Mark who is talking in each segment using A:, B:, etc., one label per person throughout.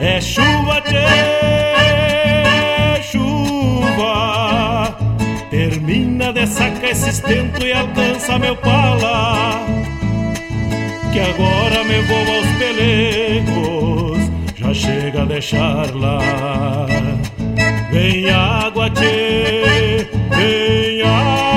A: É chuva, tchê, chuva. Termina de sacar esse estento e alcança meu pala. Que agora me vou aos pelecos, já chega a deixar lá. Vem água, tchê, vem água.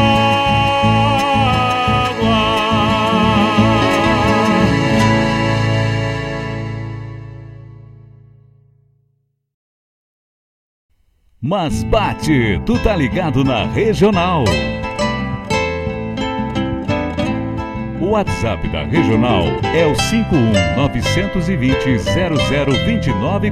B: Mas bate, tu tá ligado na regional. O WhatsApp da regional é o 51 920 0029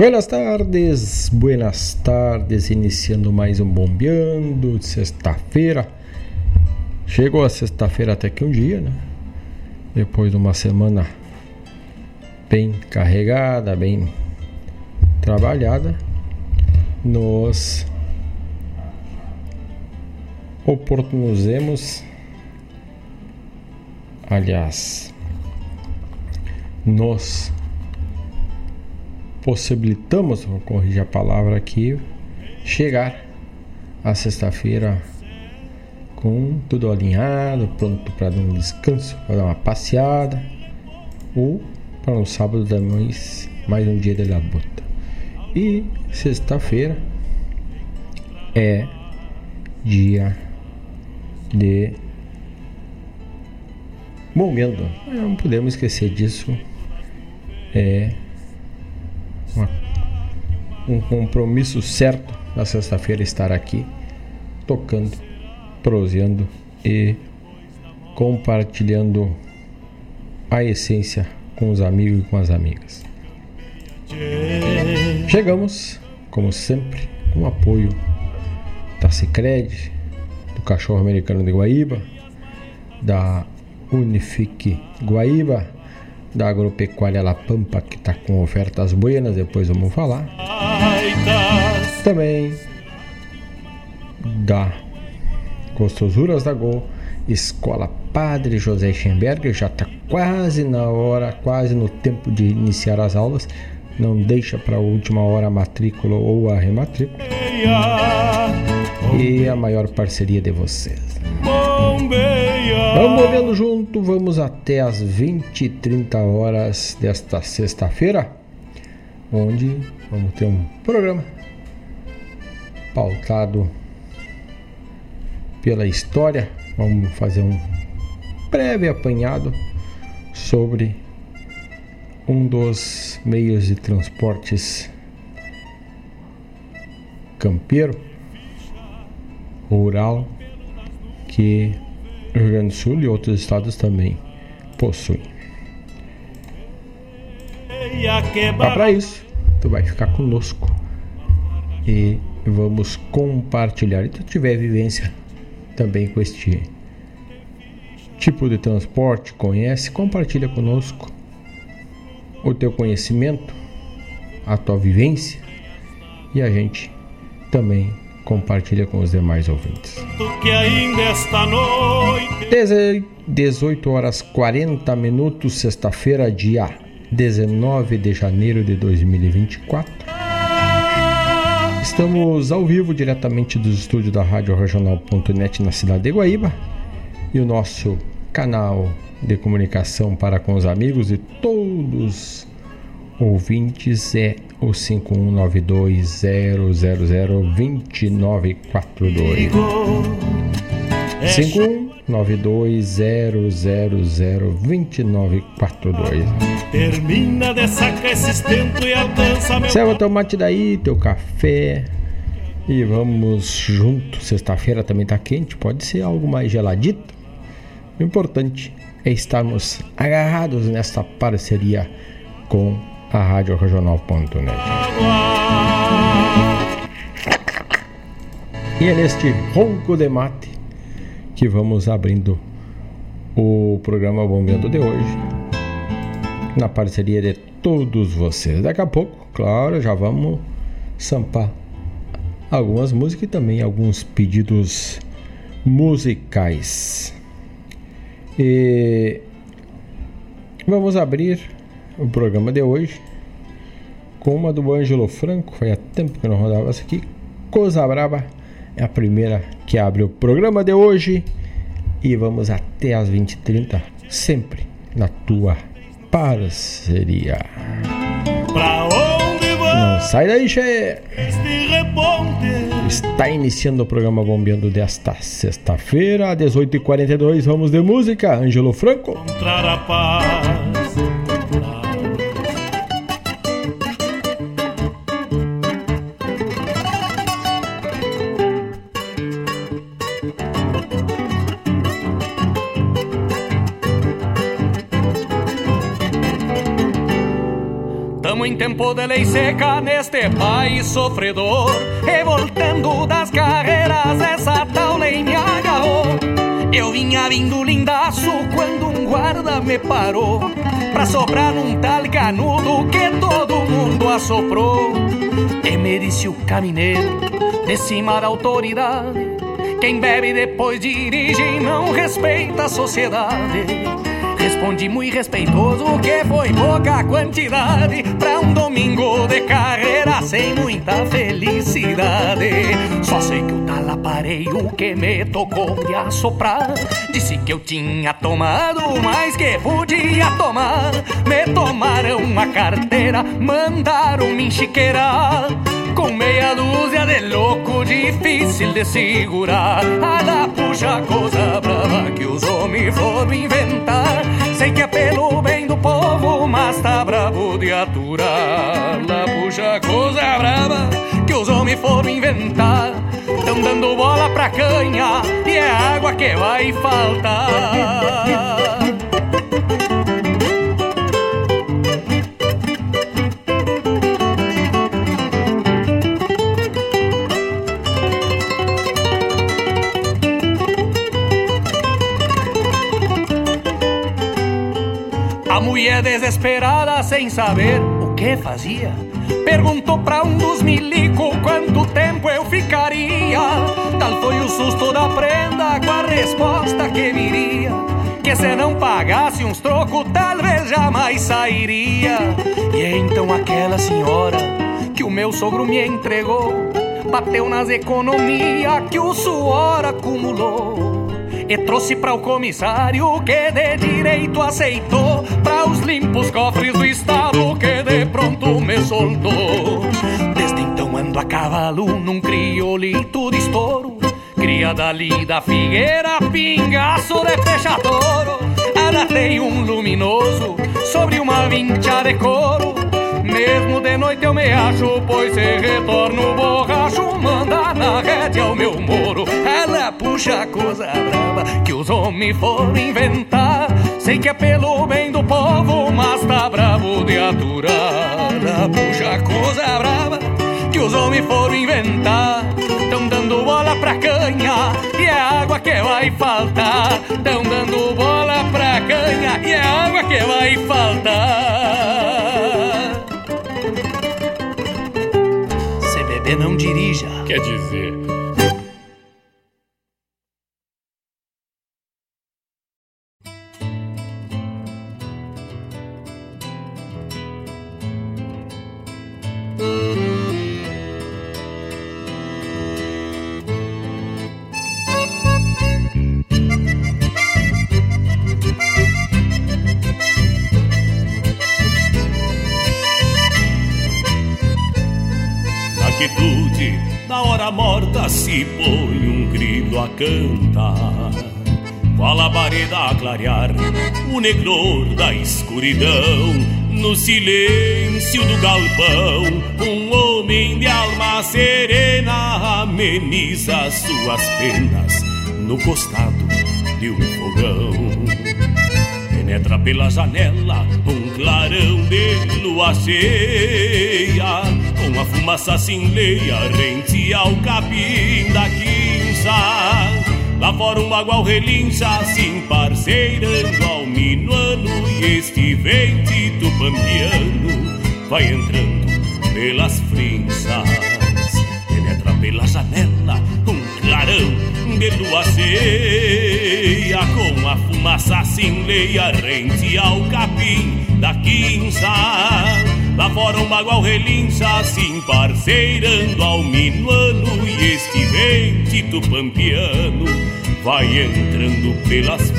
C: Buenas tardes, buenas tardes, iniciando mais um Bombeando de sexta-feira. Chegou a sexta-feira até que um dia, né? Depois de uma semana bem carregada, bem trabalhada, nos oportunizemos, aliás, nos possibilitamos, vou corrigir a palavra aqui, chegar à sexta-feira com tudo alinhado, pronto para dar um descanso, para dar uma passeada, ou para um sábado da mais, um dia de labuta. E sexta-feira é dia de momento, não podemos esquecer disso. É um compromisso certo na sexta-feira estar aqui tocando, proseando e compartilhando a essência com os amigos e com as amigas. Chegamos, como sempre, com o apoio da Cicred, do Cachorro Americano de Guaíba, da Unifique Guaíba, da Agropecuária La Pampa, que está com ofertas buenas, depois vamos falar. Também. Da Gostosuras da Go, Escola Padre José Schemberger, já está quase na hora, quase no tempo de iniciar as aulas. Não deixa para a última hora a matrícula ou a rematrícula. E a maior parceria de vocês. Vamos movendo junto, vamos até as 20 e 30 horas desta sexta-feira, onde vamos ter um programa pautado pela história. Vamos fazer um breve apanhado sobre um dos meios de transportes campeiro, rural, que o Rio Grande do Sul e outros estados também possuem. Mas para isso, tu vai ficar conosco e vamos compartilhar. E tu tiver vivência também com este tipo de transporte, conhece, compartilha conosco o teu conhecimento, a tua vivência e a gente também compartilha com os demais ouvintes.
A: Que ainda esta noite.
C: 18 horas 40 minutos, sexta-feira, dia 19 de janeiro de 2024. Estamos ao vivo diretamente dos estúdios da Rádio Regional.net na cidade de Guaíba e o nosso canal de comunicação para com os amigos e todos ouvintes é o 5192002942. 5192002942.
A: Termina de sacar esse estento e alcança meu.
C: Serva teu mate daí, teu café. E vamos junto. Sexta-feira também tá quente, pode ser algo mais geladito. O importante é estarmos agarrados nesta parceria com a Rádio Regional.net. E é neste ronco de mate que vamos abrindo o programa Bombeando de hoje, na parceria de todos vocês. Daqui a pouco, claro, já vamos sampar algumas músicas e também alguns pedidos musicais. E vamos abrir o programa de hoje com uma do Ângelo Franco. Há tempo que não rodava essa aqui. Coisa Braba é a primeira que abre o programa de hoje. E vamos até as 20h30, sempre na tua parceria.
A: Pra onde vai
C: Não sai daí, che! Está iniciando o programa Bombeando desta sexta-feira, 18h42. Vamos de música, Ângelo Franco.
D: Tempo de lei seca neste país sofredor Revoltando das carreiras essa tal lei me agarrou Eu vinha vindo lindaço quando um guarda me parou Pra soprar num tal canudo que todo mundo assoprou E me disse o camineiro de cima da autoridade Quem bebe depois dirige e não respeita a sociedade Respondi muito respeitoso que foi pouca quantidade Domingo de carreira sem muita felicidade. Só sei que o talapareio que me tocou de assoprar. Disse que eu tinha tomado mais que podia tomar. Me tomaram uma carteira, mandaram me enchiqueirar com meia dúzia de louco difícil de segurar A da puxa coisa brava que os homens foram inventar Sei que é pelo bem do povo, mas tá bravo de aturar. La puxa coisa brava que os homens foram inventar Tão dando bola pra canha e é água que vai faltar A mulher desesperada, sem saber o que fazia, perguntou pra um dos milico quanto tempo eu ficaria. Tal foi o susto da prenda com a resposta que viria: que se não pagasse uns trocos, talvez jamais sairia. E então aquela senhora que o meu sogro me entregou, bateu nas economias que o suor acumulou e trouxe para o comissário que de direito aceitou para os limpos cofres do estado que de pronto me soltou. Desde então ando a cavalo num criolito de estouro, cria dali da figueira, pingaço de fechadouro. Anatei um luminoso sobre uma vincha de couro. Mesmo de noite eu me acho, pois se retorno borracho, manda na rédea o meu moro. Ela puxa coisa brava que os homens foram inventar. Sei que é pelo bem do povo, mas tá bravo de aturar. Ela puxa coisa brava que os homens foram inventar. Tão dando bola pra canha e é água que vai faltar. Tão dando bola pra canha e é água que vai faltar.
E: Não dirija.
F: Quer dizer, se põe um grilo a cantar. Qual a labareda a clarear o negror da escuridão. No silêncio do galpão, um homem de alma serena ameniza suas penas no costado de um fogão. Penetra pela janela um clarão de lua cheia Com a fumaça cinleia rente ao capim da quinça. Lá fora um bagual relincha assim parceirando ao minuano E este vente tupambiano vai entrando pelas frinchas Penetra pela janela um clarão de lua cheia. Com a fumaça cinleia rente ao capim da quinça Lá fora um bagual relincha assim parceirando ao minuano E este vente tupampiano vai entrando pelas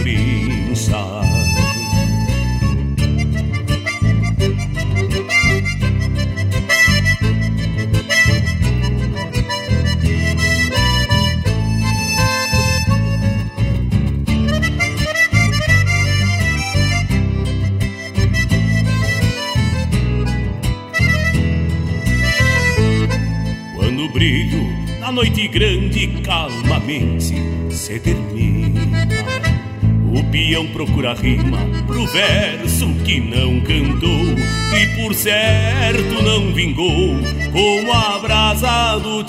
F: frinchas noite grande calmamente se termina. O peão procura rima pro verso que não cantou e por certo não vingou. Como a brasa do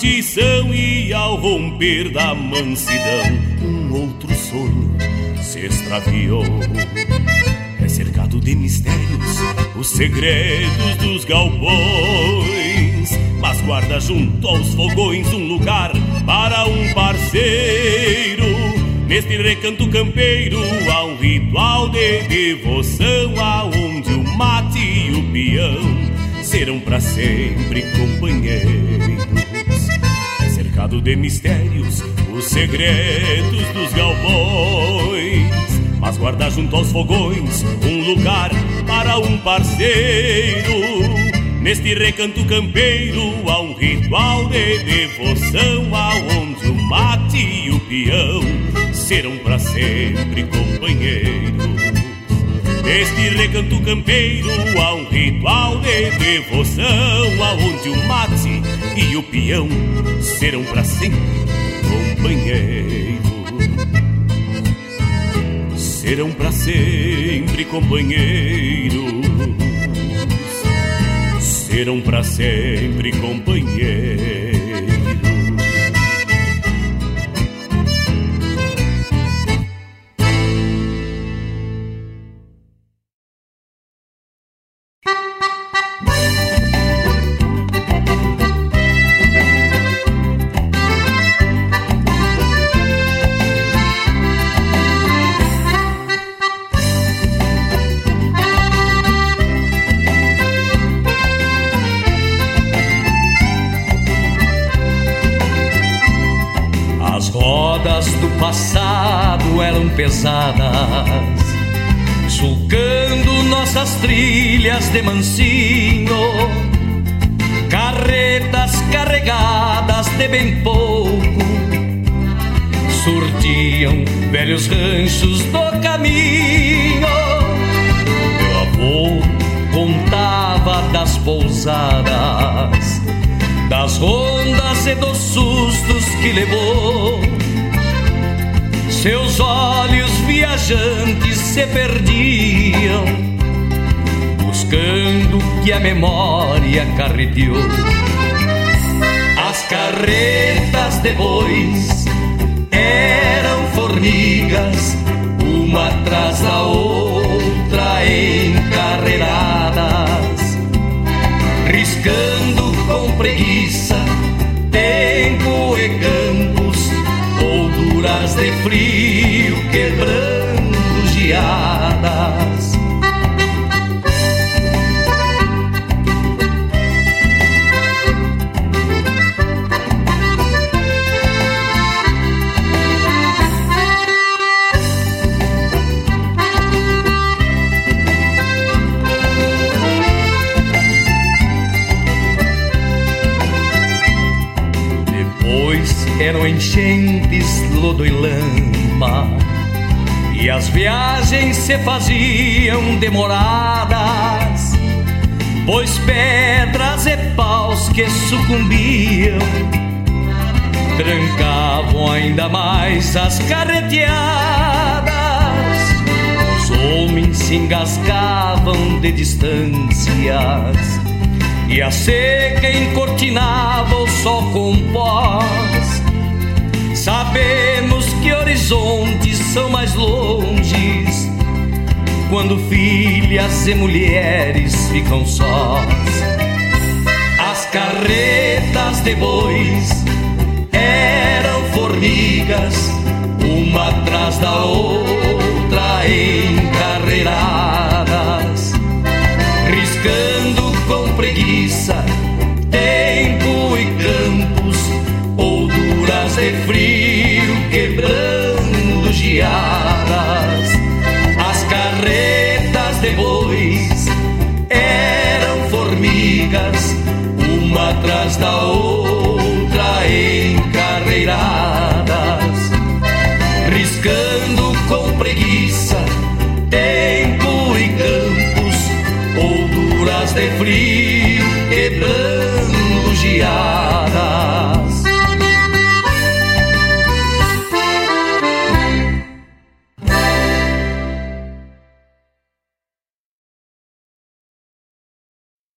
F: e ao romper da mansidão, um outro sonho se extraviou. É cercado de mistérios, os segredos dos galpões mas guarda junto aos fogões um lugar para um parceiro. Neste recanto campeiro há um ritual de devoção, aonde o mate e o peão serão para sempre companheiros. Cercado de mistérios, os segredos dos galpões. Mas guarda junto aos fogões um lugar para um parceiro Neste recanto campeiro há um ritual de devoção Aonde o mate e o peão serão para sempre companheiros. Neste recanto campeiro há um ritual de devoção Aonde o mate e o peão serão para sempre companheiros. Serão para sempre companheiros serão para sempre companheiros.
E: Bem pouco, surtiam velhos ranchos do caminho. Meu avô contava das pousadas, das rondas e dos sustos que levou. Seus olhos viajantes se perdiam buscando que a memória carreteou. As carretas de bois eram formigas, uma atrás da outra encarreiradas, riscando com preguiça tempo e campos, molduras de frio quebrando geada. E as viagens se faziam demoradas, pois pedras e paus que sucumbiam trancavam ainda mais as carreteadas. Os homens se engasgavam de distâncias e a seca encortinava o sol com pós. Sabemos horizontes são mais longes. Quando filhas e mulheres ficam sós. As carretas de bois eram formigas, uma atrás da outra encarreiradas, riscando com preguiça tempo e campos horas de frio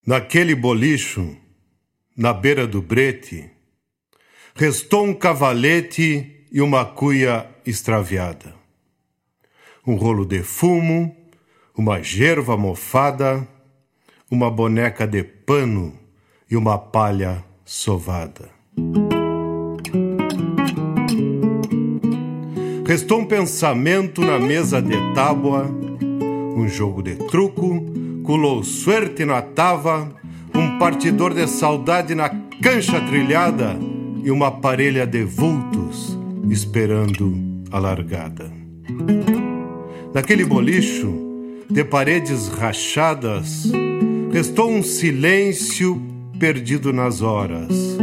G: Naquele bolicho, na beira do brete, restou um cavalete e uma cuia extraviada. Um rolo de fumo, uma gerva mofada, uma boneca de pano e uma palha sovada. Restou um pensamento na mesa de tábua, um jogo de truco culou suerte na tava, um partidor de saudade na cancha trilhada e uma parelha de vultos esperando a largada. Naquele bolicho, de paredes rachadas, restou um silêncio perdido nas horas.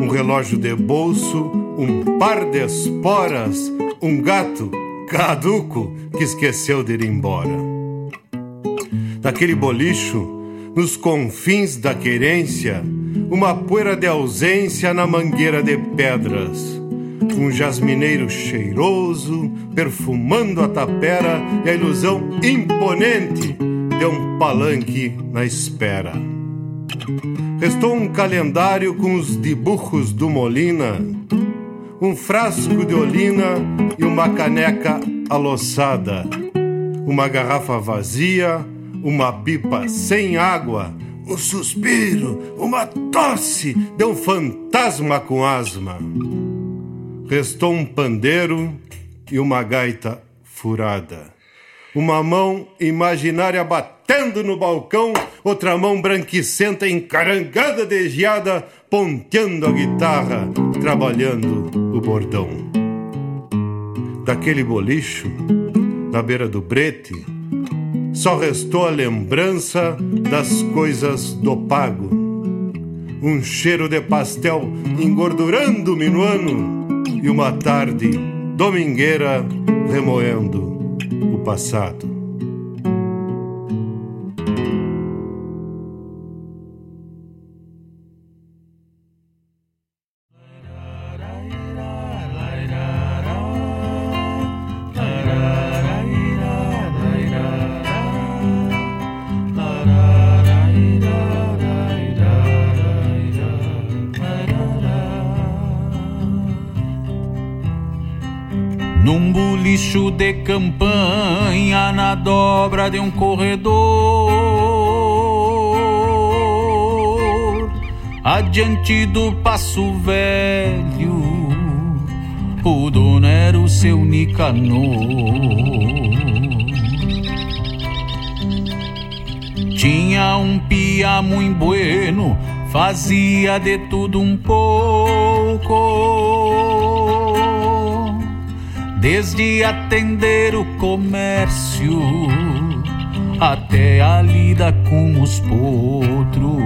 G: Um relógio de bolso, um par de esporas, um gato caduco que esqueceu de ir embora naquele bolicho, nos confins da querência, uma poeira de ausência na mangueira de pedras. Um jasmineiro cheiroso, perfumando a tapera e a ilusão imponente de um palanque na espera. Restou um calendário com os dibujos do Molina, um frasco de olina e uma caneca aloçada, uma garrafa vazia uma pipa sem água, um suspiro, uma tosse de um fantasma com asma. Restou um pandeiro e uma gaita furada. Uma mão imaginária batendo no balcão, outra mão branquicenta encarangada de geada, ponteando a guitarra, trabalhando o bordão. Daquele bolicho, na beira do brete, só restou a lembrança das coisas do pago. Um cheiro de pastel engordurando o minuano e uma tarde domingueira remoendo o passado.
H: Dobra de um corredor. Adiante do passo velho, o dono era o seu Nicanor. era um pia muito bueno, fazia de tudo um pouco. Desde atender o comércio até a lida com os potros.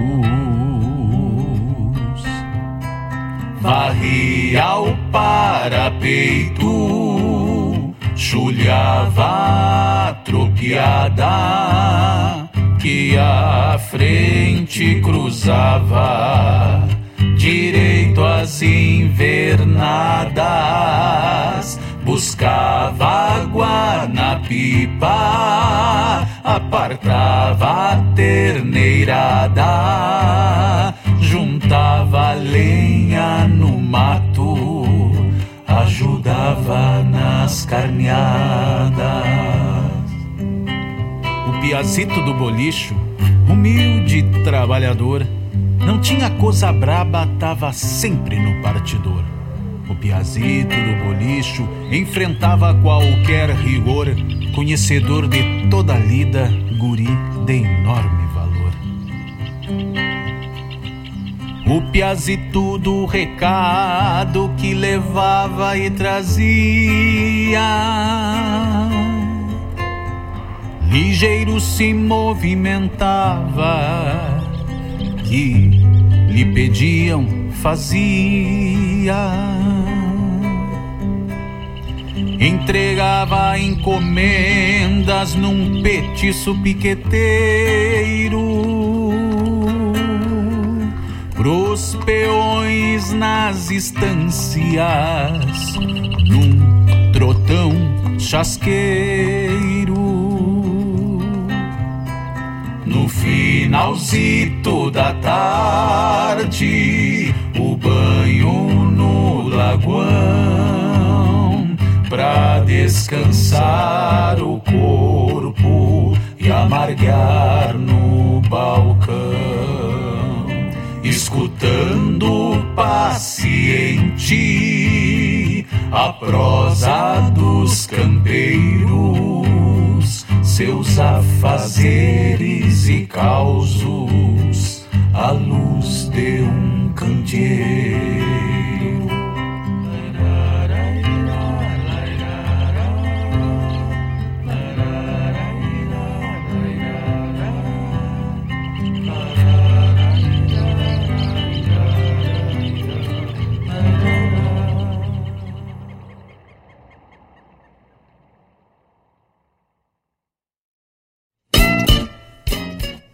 H: Varria o parapeito, chulhava a tropiada que a frente cruzava direito às invernadas buscava água na pipa, apartava a terneirada, juntava lenha no mato, ajudava nas carneadas. O piazito do bolicho, humilde trabalhador, não tinha coisa braba, tava sempre no partidor piazito do bolicho enfrentava qualquer rigor, conhecedor de toda a lida, guri de enorme valor. O piazito do recado que levava e trazia. Ligeiro se movimentava, que lhe pediam, fazia entregava encomendas num petiço piqueteiro. Pros peões nas estâncias num trotão chasqueiro. No finalzito da tarde descansar o corpo e amargar no balcão, escutando paciente a prosa dos campeiros, seus afazeres e causos à luz de um candeeiro.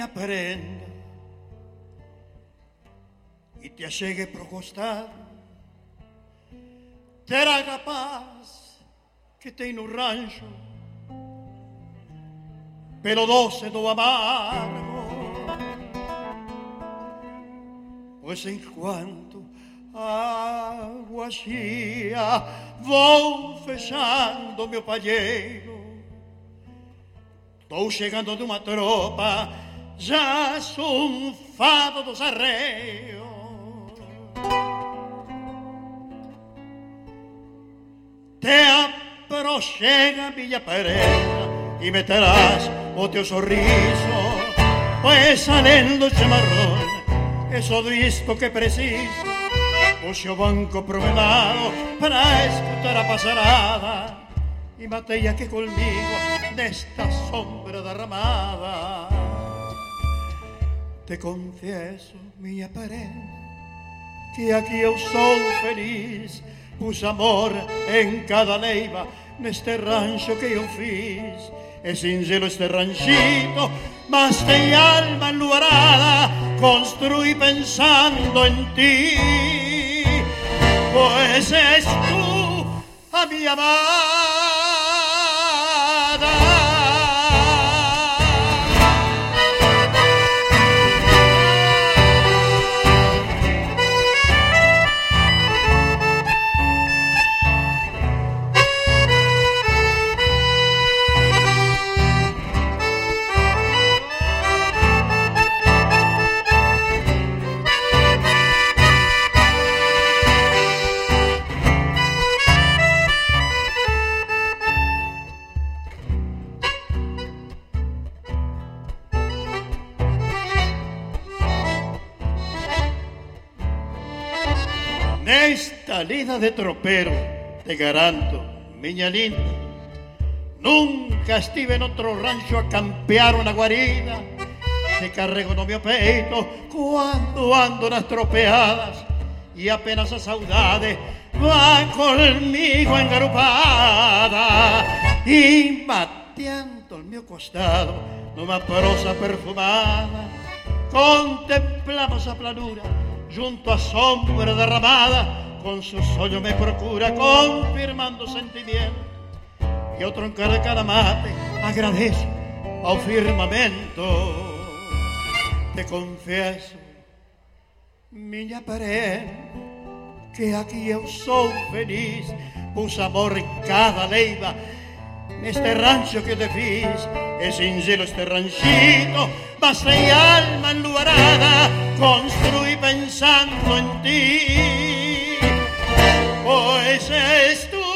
I: Minha prenda e te achegue pro costado, terá a paz que tem no rancho, pelo doce do amargo. Pois enquanto a água chia, vou fechando meu palheiro Estou chegando de uma tropa, ya son fados arreos. Te aproxena Villa Pereira y meterás o teu sorriso, pues pois salendo chamarrón é só disto que preciso. O seu banco promenado para escutar a pasarada e mateia que comigo desta sombra derramada. Te confieso, minha parente, que aqui eu sou feliz Pus amor em cada leiva neste rancho que eu fiz. É singelo este ranchito, mas tem alma enluarada. Construí pensando em ti, pois és tu a minha amada. De tropero, te garanto, miña linda, nunca estive en otro rancho a campear una guarida. Te carrego no meu peito cuando ando nas tropeadas y apenas a saudade va conmigo engarupada y mateando al meu costado numa prosa perfumada contemplamos a planura junto a sombra derramada con su sollo me procura confirmando sentimiento. Y otro en cada, cada mate agradece ao firmamento. Te confieso miña parente que aquí eu sou feliz. Pus amor en cada leiva neste rancho que te fiz é sincero este ranchito mas tem alma enluarada construí pensando en ti pois és tu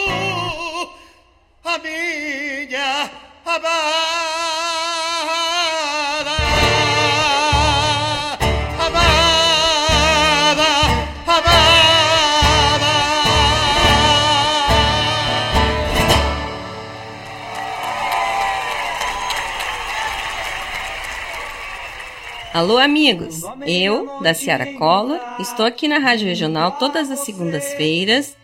I: a minha amada. Amada, amada.
J: Alô, amigos! Eu, da Ciara Collor, estou aqui na Rádio Regional todas as segundas-feiras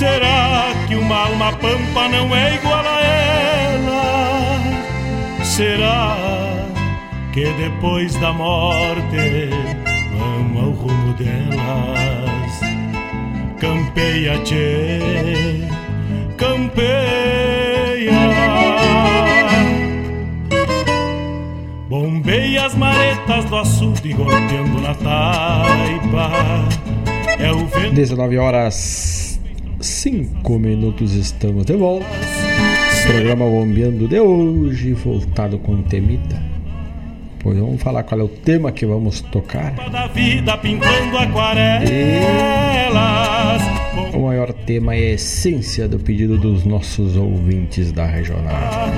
A: Será que uma alma pampa não é igual a ela? será que depois da morte vamos ao rumo delas? Campeia, tchê, campeia. Bombeia as maretas do açude golpeando na taipa. É o vento.
C: 19 horas cinco minutos estamos de volta. Programa Bombeando de hoje, voltado com temita. Pois vamos falar qual é o tema que vamos tocar. O maior tema é a essência do pedido dos nossos ouvintes da Regional.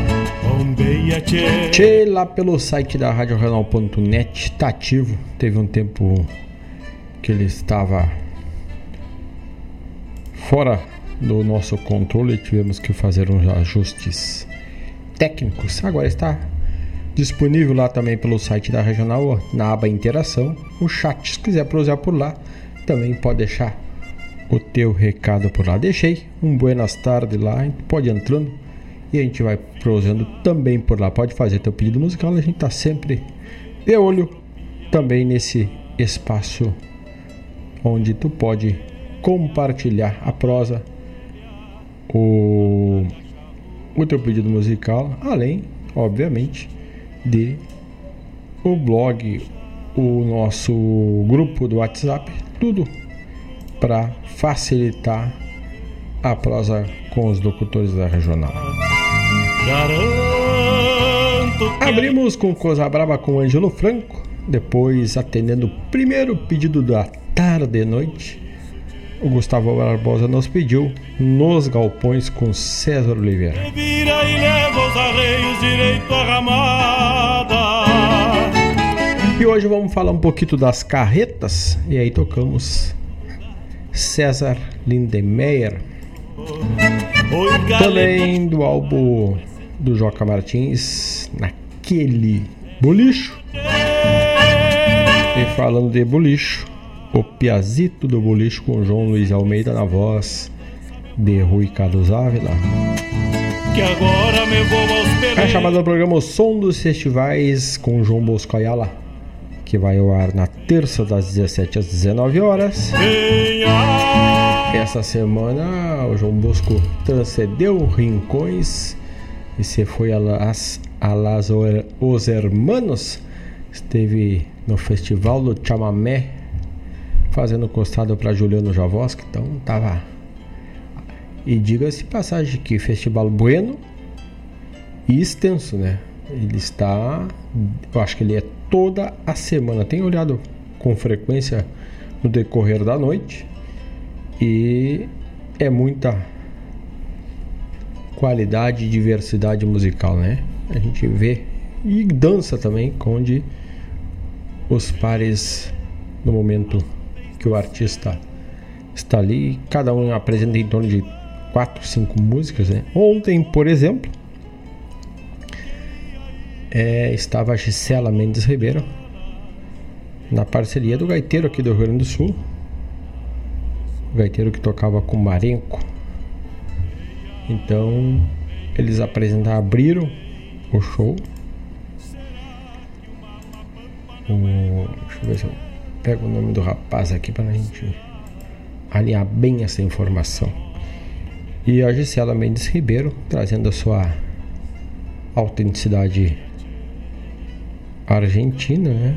A: Tchê,
C: lá pelo site da RadioRegional.net, tá ativo. Teve um tempo que ele estava fora do nosso controle, tivemos que fazer uns ajustes técnicos. Agora está disponível lá também pelo site da Regional, na aba Interação, o chat. Se quiser prosseguir por lá, também pode deixar o teu recado por lá. Deixei um buenas tardes lá, pode entrando e a gente vai prosseando também por lá. Pode fazer teu pedido musical, a gente tá sempre de olho também nesse espaço onde tu pode compartilhar a prosa, o, o teu pedido musical, além, obviamente, de o blog, o nosso grupo do WhatsApp, tudo para facilitar a prosa com os locutores da regional. Abrimos com Coisa Brava com Ângelo Franco, depois atendendo o primeiro pedido da tarde e noite. O Gustavo Barbosa nos pediu Nos Galpões com César Oliveira.
A: Vira e leva os arreios direito à ramada.
C: E hoje vamos falar um pouquinho das carretas. E aí tocamos César Lindemeyer. Também do álbum do Joca Martins, naquele bolicho. E falando de bolicho, o Piazito do bolicho com João Luiz Almeida na voz de Rui Carlos Ávila.
A: Que agora me vou aos
C: É chamado do programa O Som dos Festivais com João Bosco Ayala, que vai ao ar na terça das 17 às 19 horas. Essa semana o João Bosco transcendeu Rincões e se foi a las, a las Os Hermanos. Esteve no Festival do Chamamé fazendo costado para Juliano Javoski, então tava. E diga-se passagem que Festival Bueno e extenso, né? Ele está, eu acho que ele é toda a semana. Tenho olhado com frequência no decorrer da noite e é muita qualidade e diversidade musical, né? A gente vê e dança também, onde os pares no momento que o artista está ali, cada um apresenta em torno de quatro, cinco músicas, né? Ontem, por exemplo, é, estava a Gisela Mendes Ribeiro na parceria do gaiteiro aqui do Rio Grande do Sul. O gaiteiro que tocava com Marenco. Então, eles apresentaram, abriram o show. O, deixa eu ver se eu pego o nome do rapaz aqui para a gente alinhar bem essa informação. E a Gisela Mendes Ribeiro trazendo a sua autenticidade argentina, né?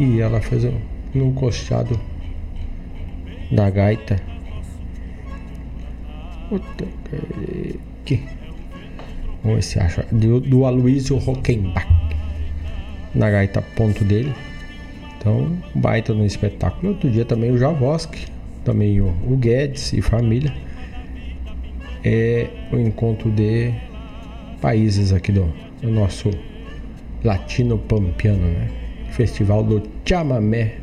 C: E ela fez um, num costeado da gaita. Que Vamos ver se acha. Do, do Aloysio Rockenbach. Na gaita ponto dele. Então, baita no espetáculo. Outro dia também o Javoski. Também o, o Guedes e família. É o encontro de países aqui do, do nosso latino pampiano, né? Festival do Chamamé,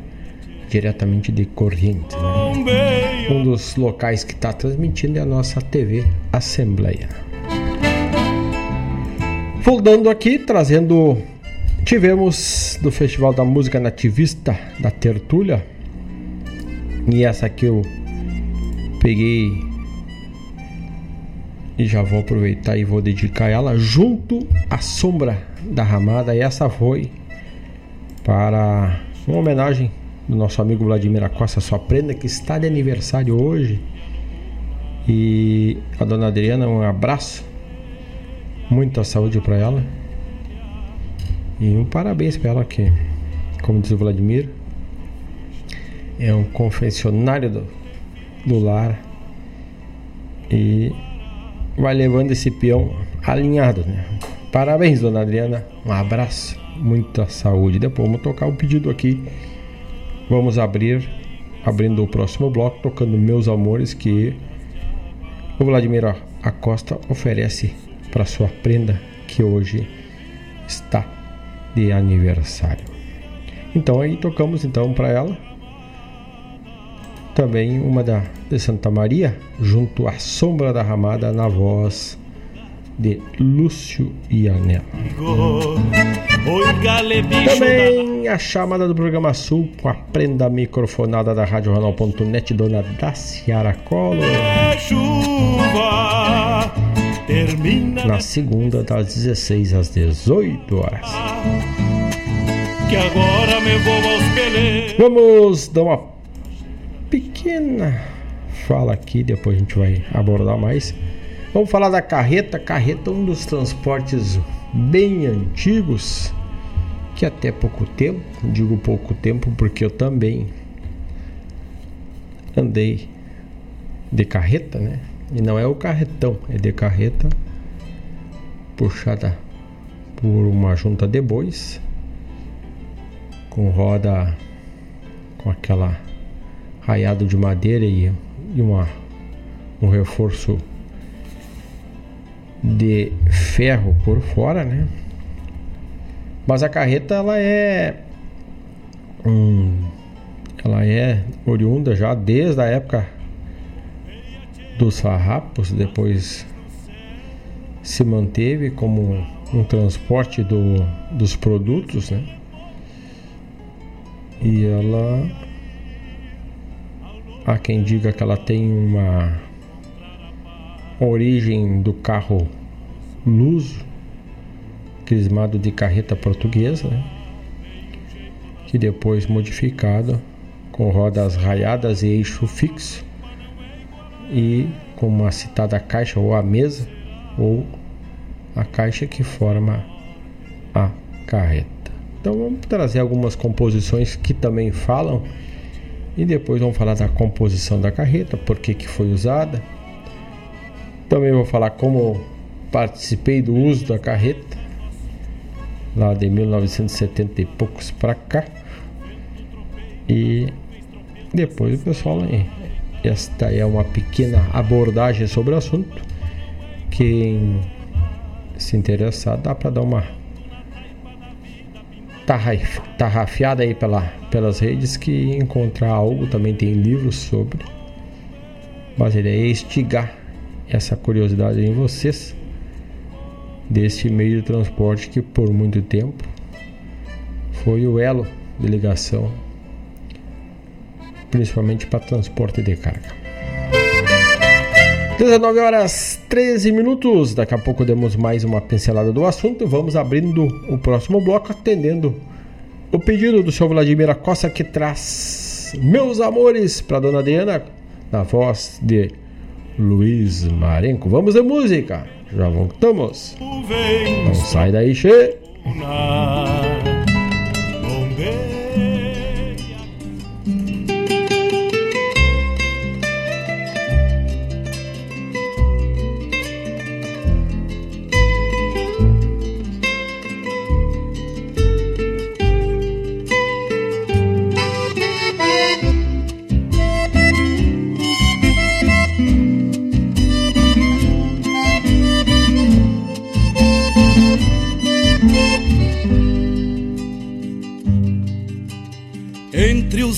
C: diretamente de Corrientes. Né? Um dos locais que está transmitindo é a nossa TV Assembleia. Voltando aqui, trazendo. Tivemos do Festival da Música Nativista da Tertúlia. E essa aqui eu peguei e já vou aproveitar e vou dedicar ela junto à Sombra da Ramada. E essa foi para uma homenagem do nosso amigo Vladimir Acosta, sua prenda, que está de aniversário hoje. E a dona Adriana, um abraço, muita saúde para ela. E um parabéns para ela, que, como diz o Vladimir, é um confessionário do, do lar e vai levando esse peão alinhado, né? Parabéns, dona Adriana. Um abraço, muita saúde. Depois vamos tocar o pedido aqui. Vamos abrir, abrindo o próximo bloco, tocando Meus Amores, que o Vladimir Acosta oferece para sua prenda, que hoje está de aniversário. Então aí tocamos então para ela também uma da de Santa Maria, junto à Sombra da Ramada, na voz de Lúcio Ianel. Também a chamada do programa Sul com a prenda microfonada da Rádio Jornal.net, dona Daciara Collor. Na segunda, das 16 às 18 horas. Vamos dar uma pequena fala aqui, depois a gente vai abordar mais. Vamos falar da carreta. Carreta é um dos transportes bem antigos que até pouco tempo, digo pouco tempo porque eu também andei de carreta, né? E não é o carretão, é de carreta puxada por uma junta de bois com roda com aquela raiado de madeira e, e uma, um reforço de ferro por fora, né? Mas a carreta ela é ela é oriunda já desde a época dos farrapos, depois se manteve como um transporte do, dos produtos, né? E ela Há quem diga que ela tem uma origem do carro luso, crismado de carreta portuguesa, né? que depois modificado com rodas raiadas e eixo fixo e com uma citada caixa ou a mesa ou a caixa que forma a carreta. Então vamos trazer algumas composições que também falam e depois vamos falar da composição da carreta, por que, que foi usada. Também vou falar como participei do uso da carreta, lá de 1970 e poucos para cá. E depois o pessoal, esta é uma pequena abordagem sobre o assunto. Quem se interessar, dá para dar uma tarrafiada aí pela, pelas redes que encontrar algo, também tem livros sobre. Mas ideia é instigar essa curiosidade em vocês desse meio de transporte que por muito tempo foi o elo de ligação, principalmente para transporte de carga. 19 horas 13 minutos. Daqui a pouco demos mais uma pincelada do assunto. Vamos abrindo o próximo bloco, atendendo o pedido do senhor Vladimir Costa que traz Meus Amores para dona Diana, na voz de Luiz Marenco. Vamos de música. Já voltamos. Não sai daí, che.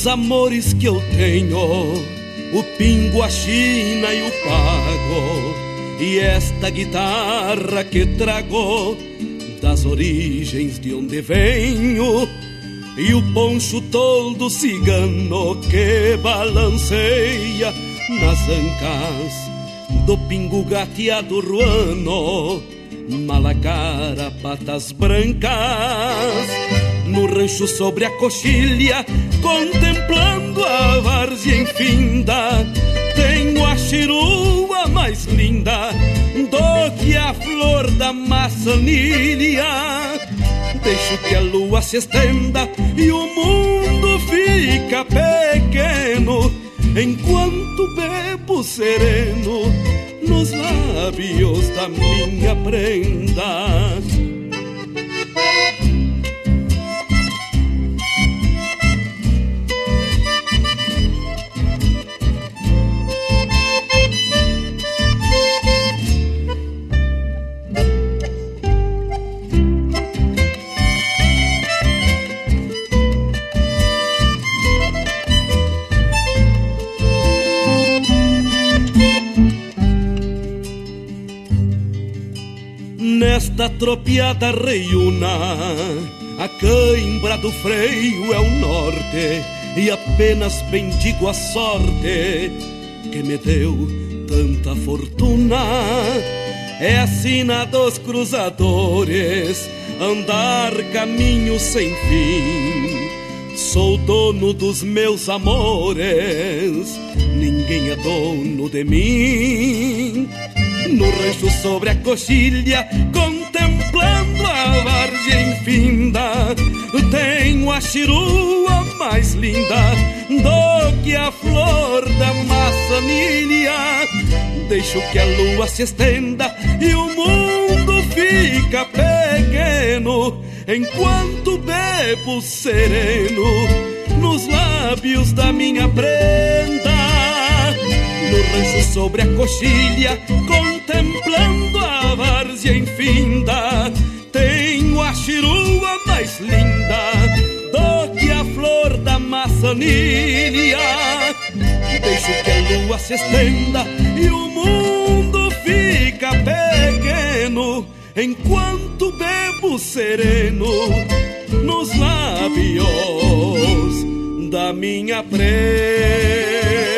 K: Amores que eu tenho, o pingo, a china e o pago, e esta guitarra que trago das origens de onde venho, e o poncho todo cigano que balanceia nas ancas do pingo gateado ruano, malacara, patas brancas, no rancho sobre a coxilha contemplando a várzea infinda, tenho a chirua mais linda do que a flor da maçanilha. Deixo que a lua se estenda e o mundo fica pequeno enquanto bebo sereno nos lábios da minha prenda. Nesta tropiada reiuna, a cãibra do freio é o norte, e apenas bendigo a sorte que me deu tanta fortuna. É sina dos cruzadores, andar caminho sem fim. Sou dono dos meus amores, ninguém é dono de mim. No rancho sobre a coxilha, contemplando a várzea infinda, tenho a chirua mais linda do que a flor da maçanilha. Deixo que a lua se estenda e o mundo fica pequeno, enquanto bebo sereno nos lábios da minha prenda no rancho sobre a coxilha, contemplando várzea infinda. Tenho a chirua mais linda do que a flor da maçanilha. Deixo que a lua se estenda e o mundo fica pequeno, enquanto bebo sereno nos lábios da minha prenda.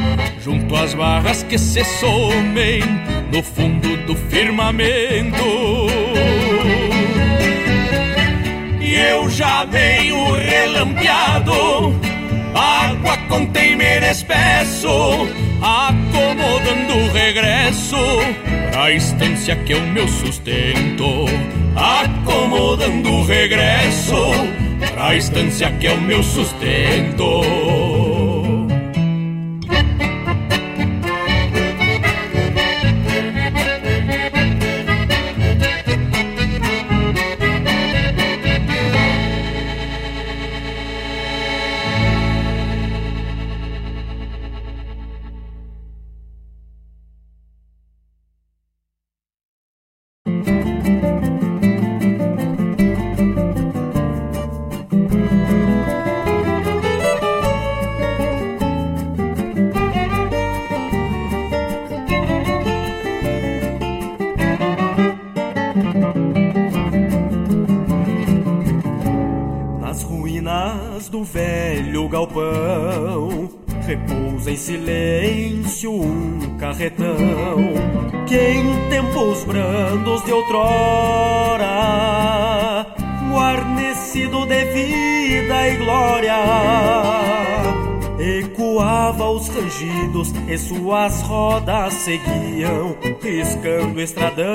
F: às barras que se somem no fundo do firmamento. E eu já venho relampeado, água com temer espesso, acomodando o regresso pra estância que é o meu sustento acomodando o regresso pra estância que é o meu sustento. E suas rodas seguiam riscando estradão.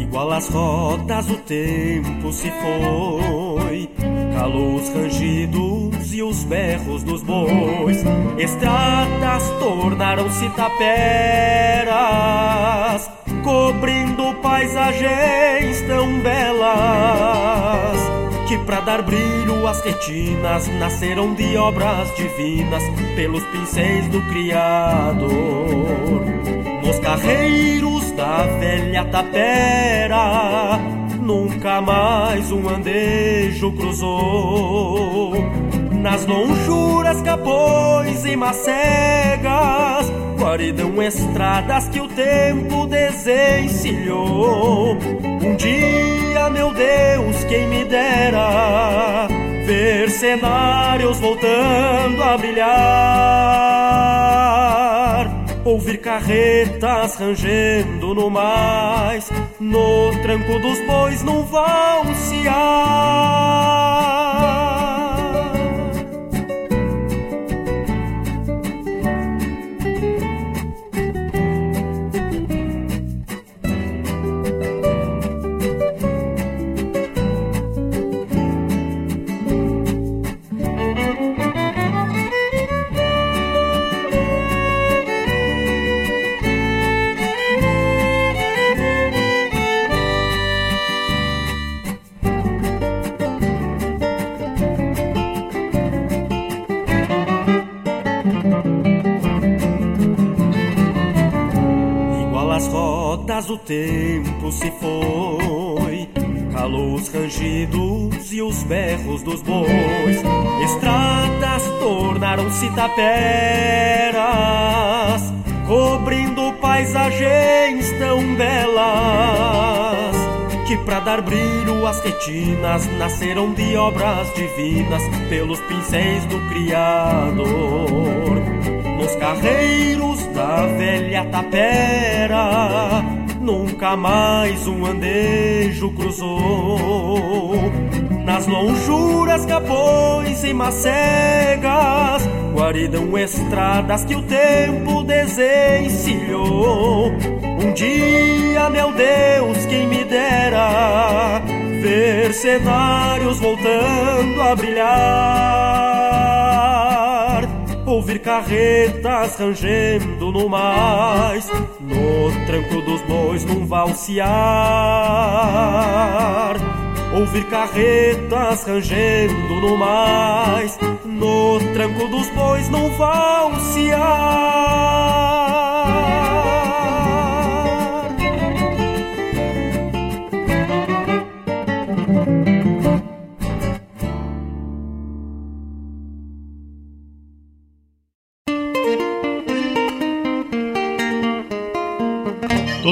F: Igual as rodas o tempo se foi Calou os rangidos e os berros dos bois Estradas tornaram-se taperas Cobrindo paisagens tão belas Que
K: pra dar brilho às retinas nasceram de obras divinas pelos pincéis do Criador. Nos carreiros da velha tapera, nunca mais um andejo cruzou. Nas lonjuras, capões e macegas, guaridão estradas que o tempo desencilhou. Um dia, meu Deus, quem me dera ver cenários voltando a brilhar. Ouvir carretas rangendo no mais, no tranco dos bois não vão Mas o tempo se foi, calou os rangidos e os berros dos bois. Estradas tornaram-se taperas, cobrindo paisagens tão belas. Que pra dar brilho às retinas nasceram de obras divinas pelos pincéis do Criador. Nos carreiros da velha tapera Nunca mais um andejo cruzou. Nas lonjuras, capões e macegas, guaridão estradas que o tempo desencilhou. Um dia, meu Deus, quem me dera ver cenários voltando a brilhar, ouvir carretas rangendo no mais no tranco dos bois num valsear. Ouvir carretas rangendo no mais No tranco dos bois num valsear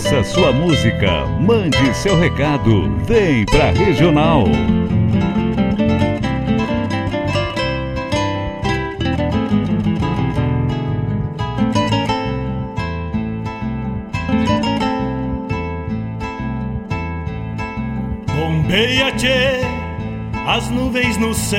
B: Peça sua música, mande seu recado, vem pra Regional.
A: Bombeia, tchê, as nuvens no céu,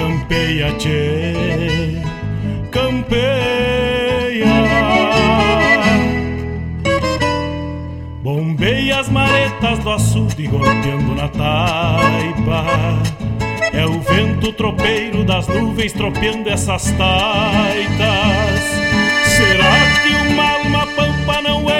A: Campeia, tchê, campeia. Bombeia as marés gotas do açude golpeando na taipa. É o vento tropeiro das nuvens tropeando essas taitas. Será que uma alma pampa não é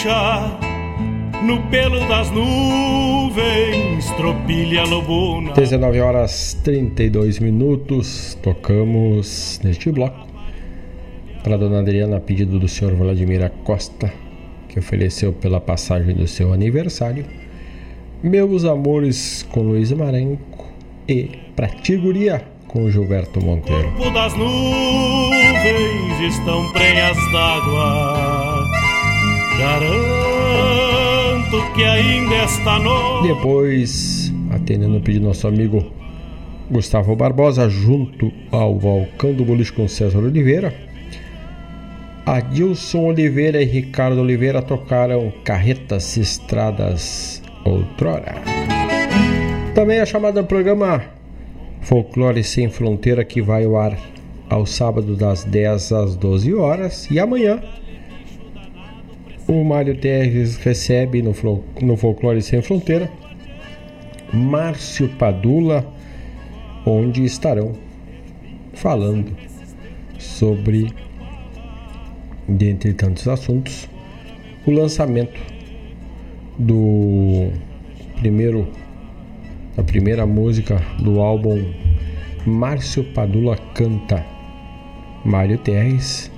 A: Ficha no pelo das nuvens, tropilha lobuna.
C: 19 horas 32 minutos, tocamos neste bloco para Dona Adriana, a pedido do senhor Vladimir Costa, que ofereceu pela passagem do seu aniversário. Meus amores com Luiz Marenco e pra Tiguria com Gilberto Monteiro.
A: O das nuvens estão prenhas d'água Garanto que ainda.
C: Depois, atendendo o pedido do nosso amigo Gustavo Barbosa, junto ao Balcão do Boliche com César Oliveira, Adilson Oliveira e Ricardo Oliveira tocaram Carretas Estradas Outrora. Também a chamada programa Folclore Sem Fronteira que vai ao ar ao sábado das 10 às 12 horas e amanhã o Mário Terres recebe no, no Folclore Sem Fronteira Márcio Padula, onde estarão falando sobre, dentre tantos assuntos, o lançamento do primeiro da primeira música do álbum Márcio Padula Canta. Mário Terres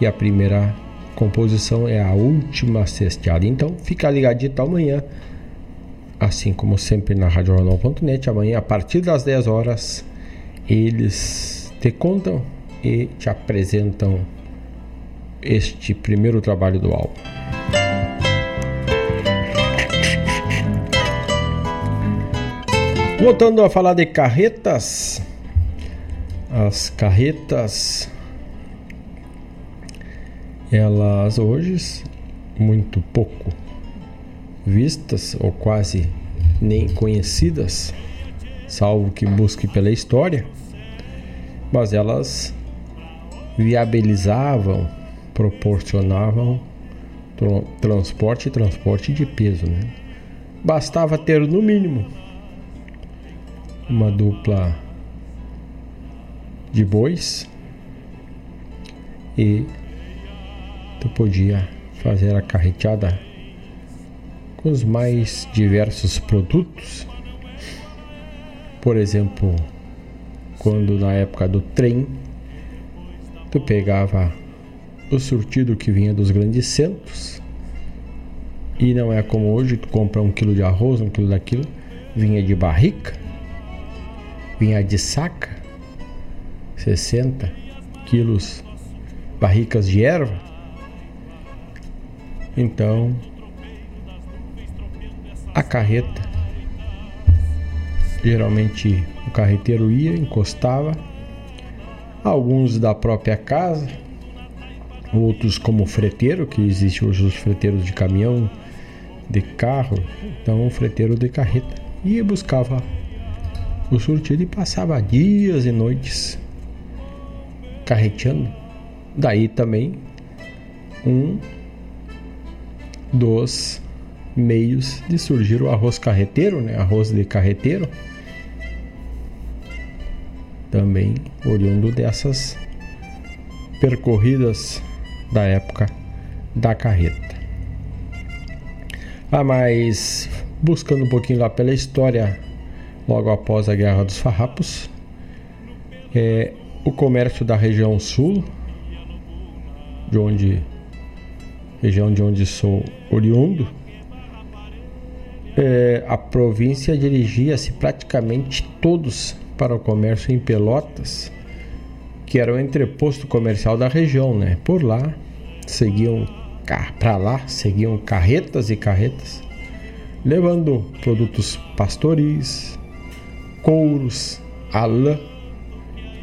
C: e a primeira composição é a última cesteada. Então fica ligadinho amanhã, assim como sempre na RadioJornal.net. Amanhã, a partir das 10 horas, eles te contam e te apresentam este primeiro trabalho do álbum. Voltando a falar de carretas, as carretas elas hoje muito pouco vistas ou quase nem conhecidas, salvo que busque pela história, mas elas viabilizavam, proporcionavam transporte transporte de peso. Né? Bastava ter no mínimo uma dupla de bois e tu podia fazer a carreteada com os mais diversos produtos. Por exemplo, quando na época do trem, tu pegava o surtido que vinha dos grandes centros e não é como hoje, tu compra um quilo de arroz, um quilo daquilo, vinha de barrica, vinha de saca, 60 quilos barricas de erva, então, a carreta, geralmente o carreteiro ia, encostava, alguns da própria casa, outros como freteiro, que existe hoje os freteiros de caminhão, de carro, então o freteiro de carreta ia buscava o surtido e passava dias e noites carreteando. Daí também um dos meios de surgir o arroz carreteiro, né? Arroz de carreteiro. Também oriundo dessas percorridas da época da carreta. Ah, mas buscando um pouquinho lá pela história, logo após a Guerra dos Farrapos, é, o comércio da região sul, de onde região de onde sou oriundo, é, a província dirigia-se praticamente todos para o comércio em Pelotas, que era o entreposto comercial da região, né? Por lá seguiam para lá seguiam carretas e carretas, levando produtos pastoris, couros, a lã,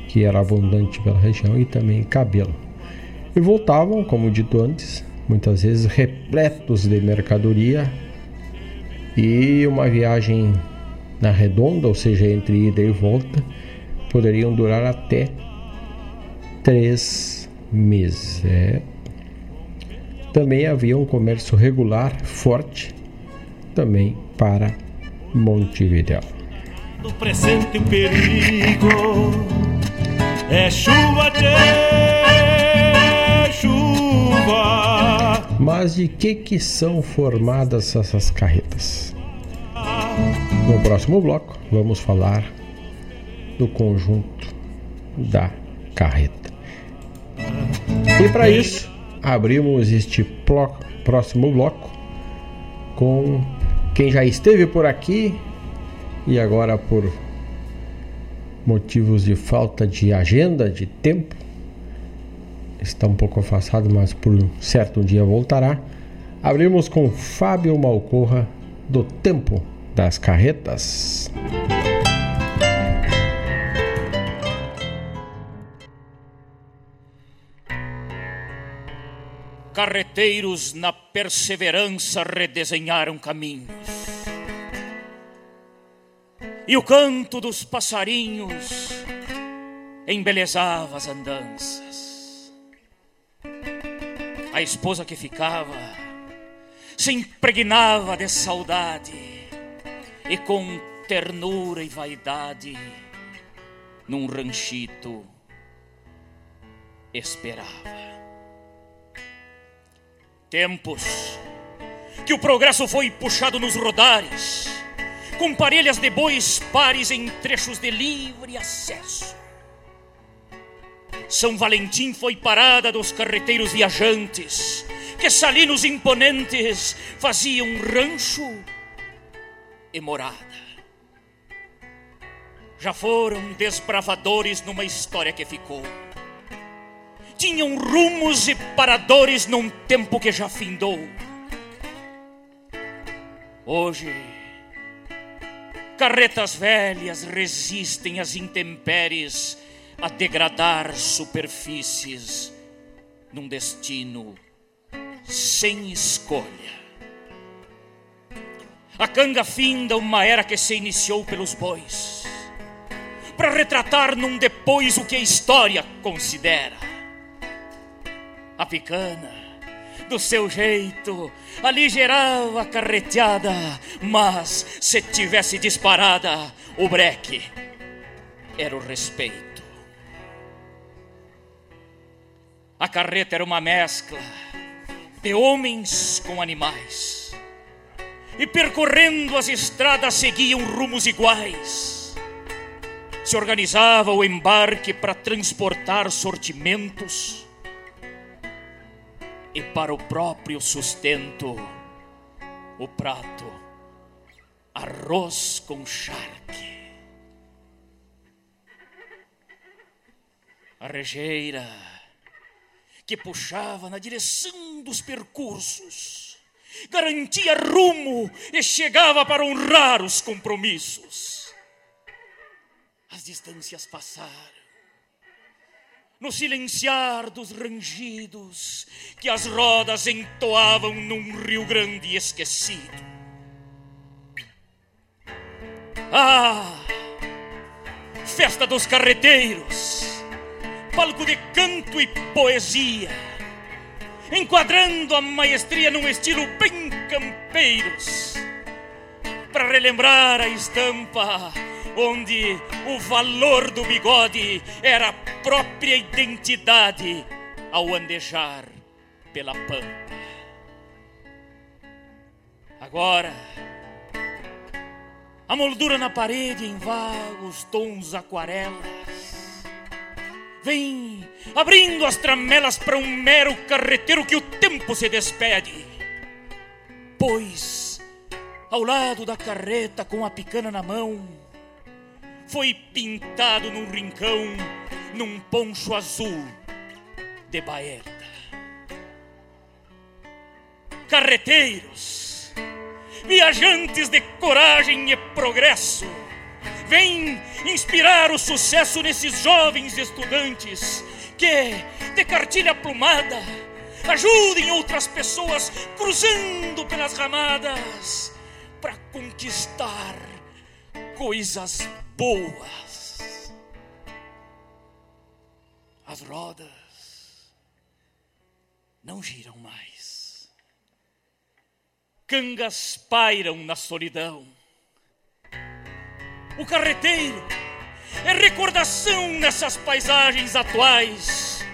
C: que era abundante pela região, e também cabelo. E voltavam, como dito antes, muitas vezes repletos de mercadoria e uma viagem na redonda, ou seja, entre ida e volta, poderiam durar até três meses. É. Também havia um comércio regular forte também para Montevideo.
A: Do presente o perigo é chuva de chuva.
C: Mas de que que são formadas essas carretas? No próximo bloco vamos falar do conjunto da carreta. E para isso, abrimos este próximo bloco com quem já esteve por aqui e agora por motivos de falta de agenda, de tempo, está um pouco afastado, mas por um certo dia voltará. Abrimos com Fábio Malcorra do Tempo das Carretas.
L: Carreteiros na perseverança redesenharam caminhos. E o canto dos passarinhos embelezava as andanças. A esposa que ficava se impregnava de saudade e com ternura e vaidade num ranchito esperava. Tempos que o progresso foi puxado nos rodares, com parelhas de bois pares em trechos de livre acesso. São Valentim foi parada dos carreteiros viajantes, que salinos imponentes faziam rancho e morada. Já foram desbravadores numa história que ficou. Tinham rumos e paradores num tempo que já findou. Hoje, carretas velhas resistem às intempéries a degradar superfícies num destino sem escolha. A canga finda uma era que se iniciou pelos bois, para retratar num depois o que a história considera. A picana, do seu jeito, aligerava a carreteada, mas se tivesse disparada, o breque era o respeito. A carreta era uma mescla de homens com animais e percorrendo as estradas seguiam rumos iguais. Se organizava o embarque para transportar sortimentos e para o próprio sustento, o prato, arroz com charque. A rejeira que puxava na direção dos percursos garantia rumo e chegava para honrar os compromissos. As distâncias passaram. No silenciar dos rangidos que as rodas entoavam num Rio Grande esquecido. Ah! Festa dos carreteiros, palco de canto e poesia enquadrando a maestria num estilo bem campeiros, para relembrar a estampa onde o valor do bigode era a própria identidade ao andejar pela pampa. Agora, a moldura na parede em vagos tons aquarelas Vem abrindo as tramelas para um mero carreteiro que o tempo se despede. Pois ao lado da carreta com a picana na mão, foi pintado num rincão, num poncho azul de baerta. Carreteiros, viajantes de coragem e progresso, vem inspirar o sucesso nesses jovens estudantes que, de cartilha plumada, ajudem outras pessoas cruzando pelas ramadas para conquistar coisas boas. As rodas não giram mais. Cangas pairam na solidão. O carreteiro é recordação nessas paisagens atuais.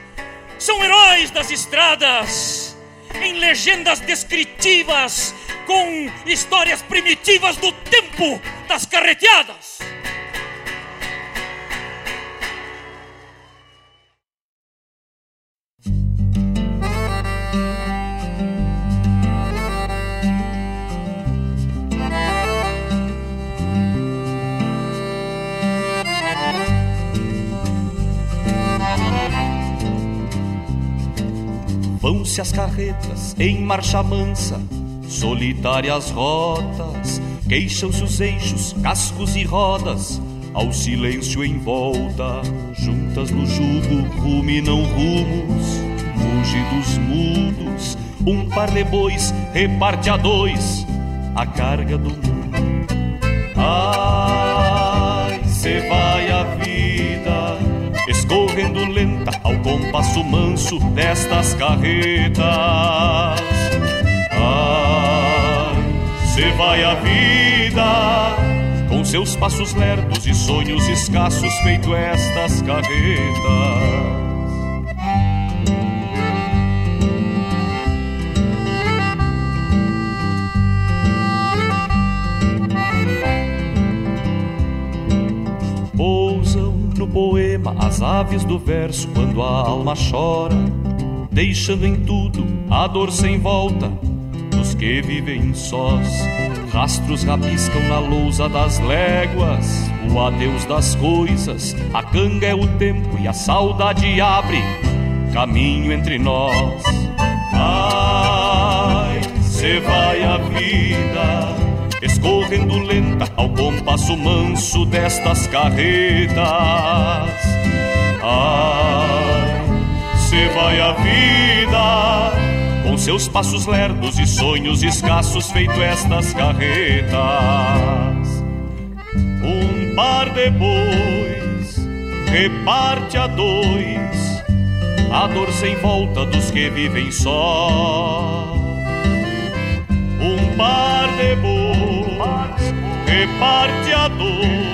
L: São heróis das estradas, em legendas descritivas, com histórias primitivas do tempo das carreteadas.
F: Vão-se as carretas em marcha mansa, solitárias rotas, queixam-se os eixos, cascos e rodas, ao silêncio em volta, juntas no jugo, ruminam rumos, mugidos mudos, um par de bois reparte a dois a carga do mundo. Ai, se vai a vida, escorrendo lenta ao compasso manso destas carretas. Ai, se vai a vida, com seus passos lerdos e sonhos escassos, feito estas carretas. No poema as aves do verso quando a alma chora, deixando em tudo a dor sem volta dos que vivem sós. Rastros rabiscam na lousa das léguas o adeus das coisas. A canga é o tempo e a saudade abre caminho entre nós. Ai, se vai a vida escorrendo lenta ao compasso manso destas carretas. Ai, se vai a vida com seus passos lerdos e sonhos escassos, feito estas carretas. Um par de bois reparte a dois a dor sem volta dos que vivem só. Um par de bois reparte a dor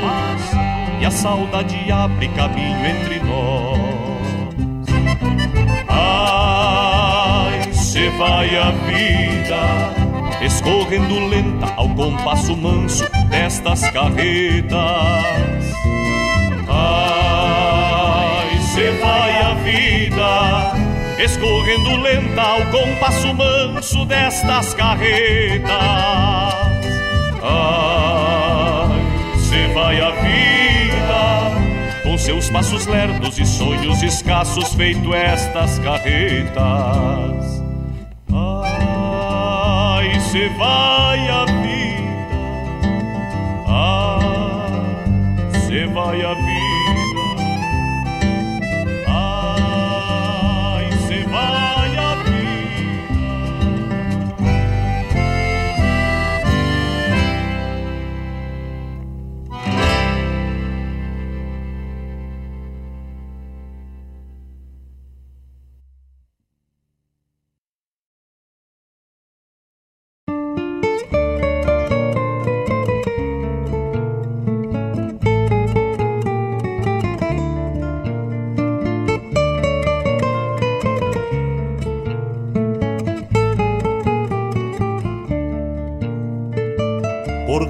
F: e a saudade abre caminho entre nós. Ai, se vai a vida escorrendo lenta ao compasso manso destas carretas. Ai, se vai a vida escorrendo lenta ao compasso manso destas carretas. Se vai a vida com seus passos lerdos e sonhos escassos, feito estas carretas. Ai, se vai a vida, ai, se vai a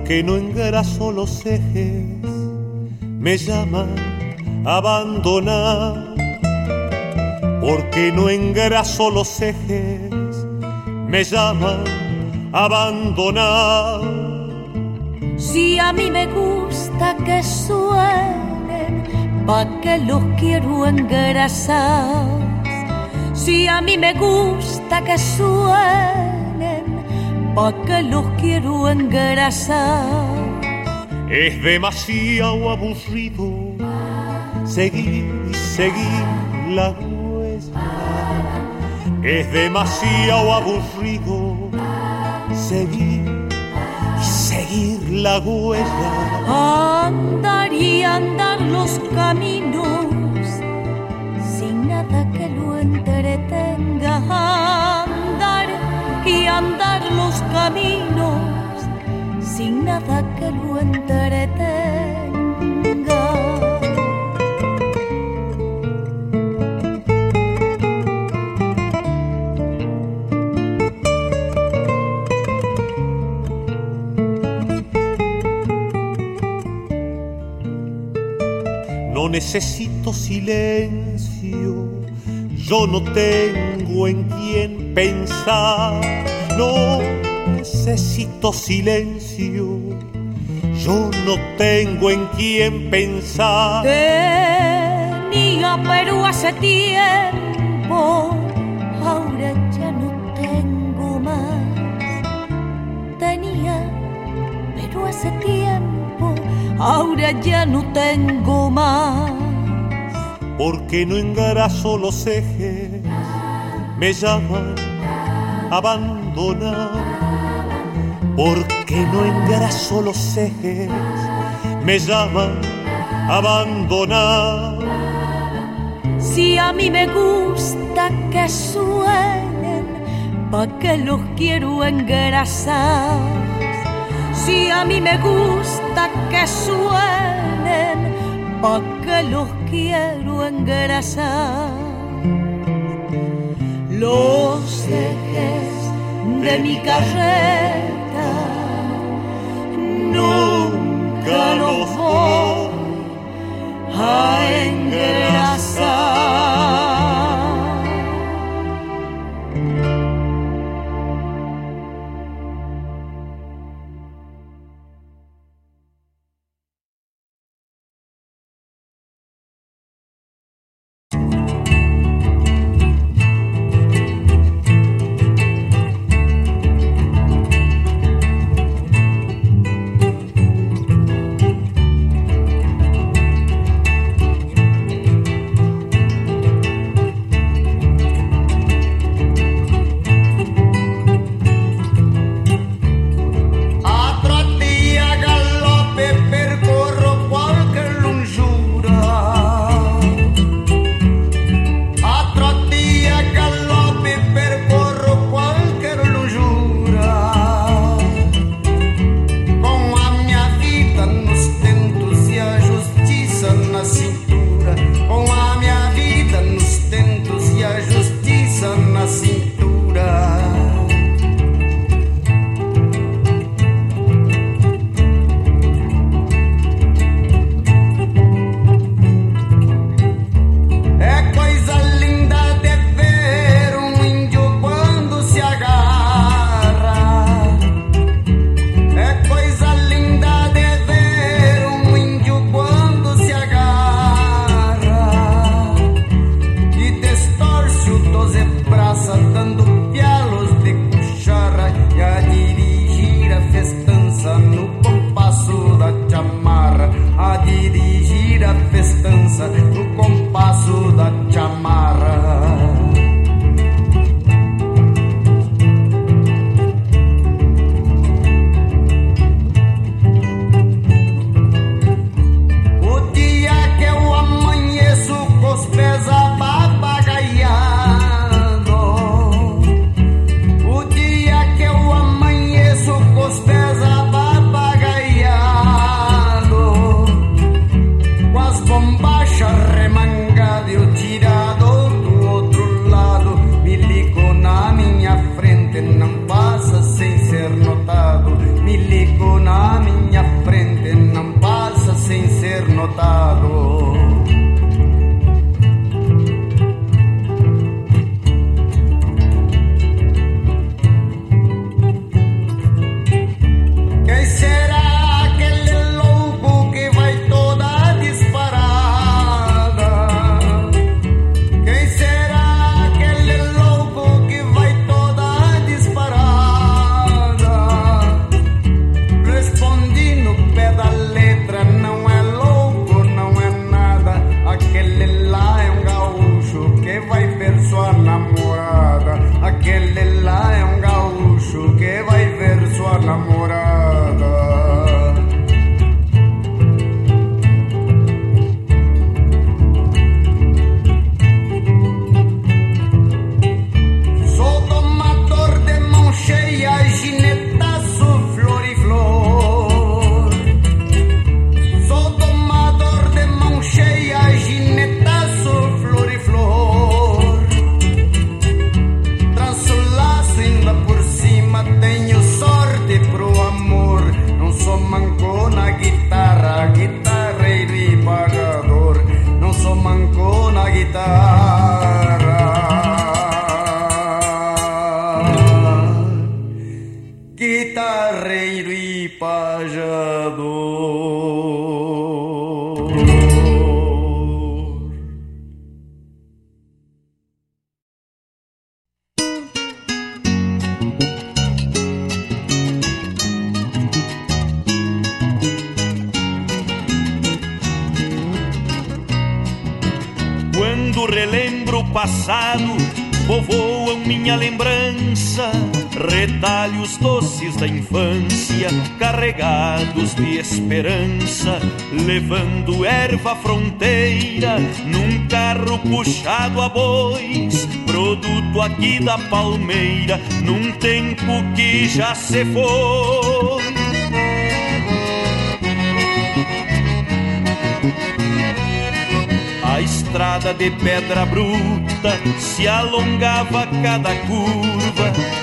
M: porque no engraso los ejes, me llama abandonar, porque no engraso los ejes, me llama abandonar.
N: Si a mí me gusta que suenen, pa' que los quiero engrasar. Si a mí me gusta que suenen, pa' que los quiero engrasar.
M: Es demasiado aburrido seguir y seguir la huella. Es demasiado aburrido seguir y seguir la huella.
N: Andar y andar los caminos sin nada que lo entretenga. Los caminos sin nada que lo entretenga.
M: No necesito silencio, yo no tengo en quién pensar. No necesito silencio, yo no tengo en quién pensar.
N: Tenía pero hace tiempo, ahora ya no tengo más. Tenía pero hace tiempo, ahora ya no tengo más.
M: Porque no engraso los ejes, me llaman Porque no engraso los ejes, me llaman abandonar.
N: Si a mí me gusta que suenen, pa' que los quiero engrasar. Si a mí me gusta que suenen, pa' que los quiero engrasar. Los ejes de mi carreta nunca los voy a engrasar.
O: De
M: esperança, levando erva fronteira num carro puxado a bois, produto aqui da palmeira, num tempo que já se foi. A estrada de pedra bruta se alongava cada curva,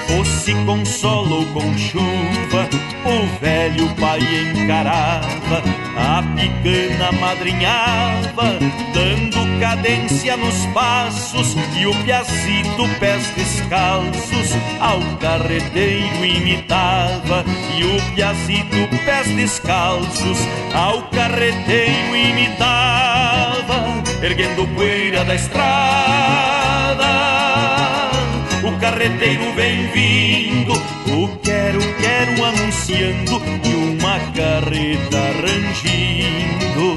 M: fosse com sol ou com chuva, o velho pai encarava, a picana madrinhava, dando cadência nos passos, e o piazito pés descalços ao carreteiro imitava, e o piazito pés descalços ao carreteiro imitava erguendo poeira da estrada. Carreteiro vem vindo, o quero, quero anunciando e uma carreta rangindo,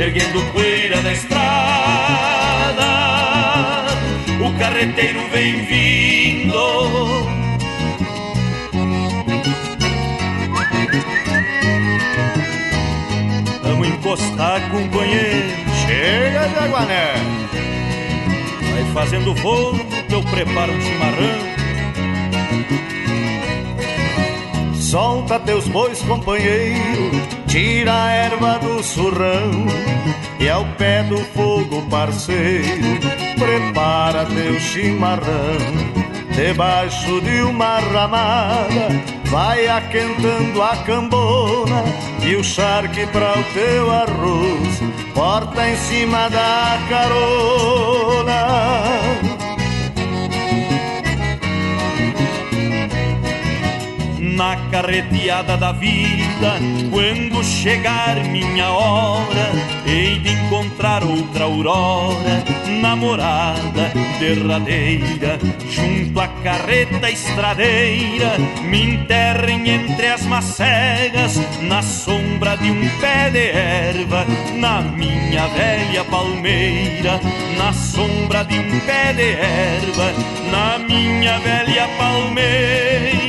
M: erguendo poeira da estrada. O carreteiro vem vindo. Vamos encostar, companheiro
P: Chega, Jaguané!
M: Vai fazendo fogo que eu preparo um chimarrão.
P: Solta teus bois, companheiro, tira a erva do surrão e ao pé do fogo, parceiro, prepara teu chimarrão. Debaixo de uma ramada, vai aquentando a cambona e o charque para o teu arroz, porta em cima da carona.
M: Na carreteada da vida. Quando chegar minha hora, hei de encontrar outra aurora, namorada derradeira, junto à carreta estradeira, me enterrem entre as macegas, na sombra de um pé de erva, na minha velha palmeira, na sombra de um pé de erva, na minha velha palmeira,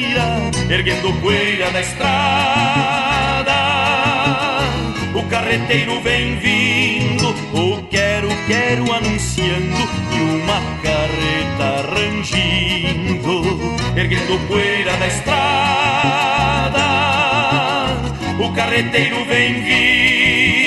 M: erguendo poeira da estrada. O carreteiro vem vindo, o quero, quero anunciando e uma carreta rangindo, erguendo poeira da estrada. O carreteiro vem vindo.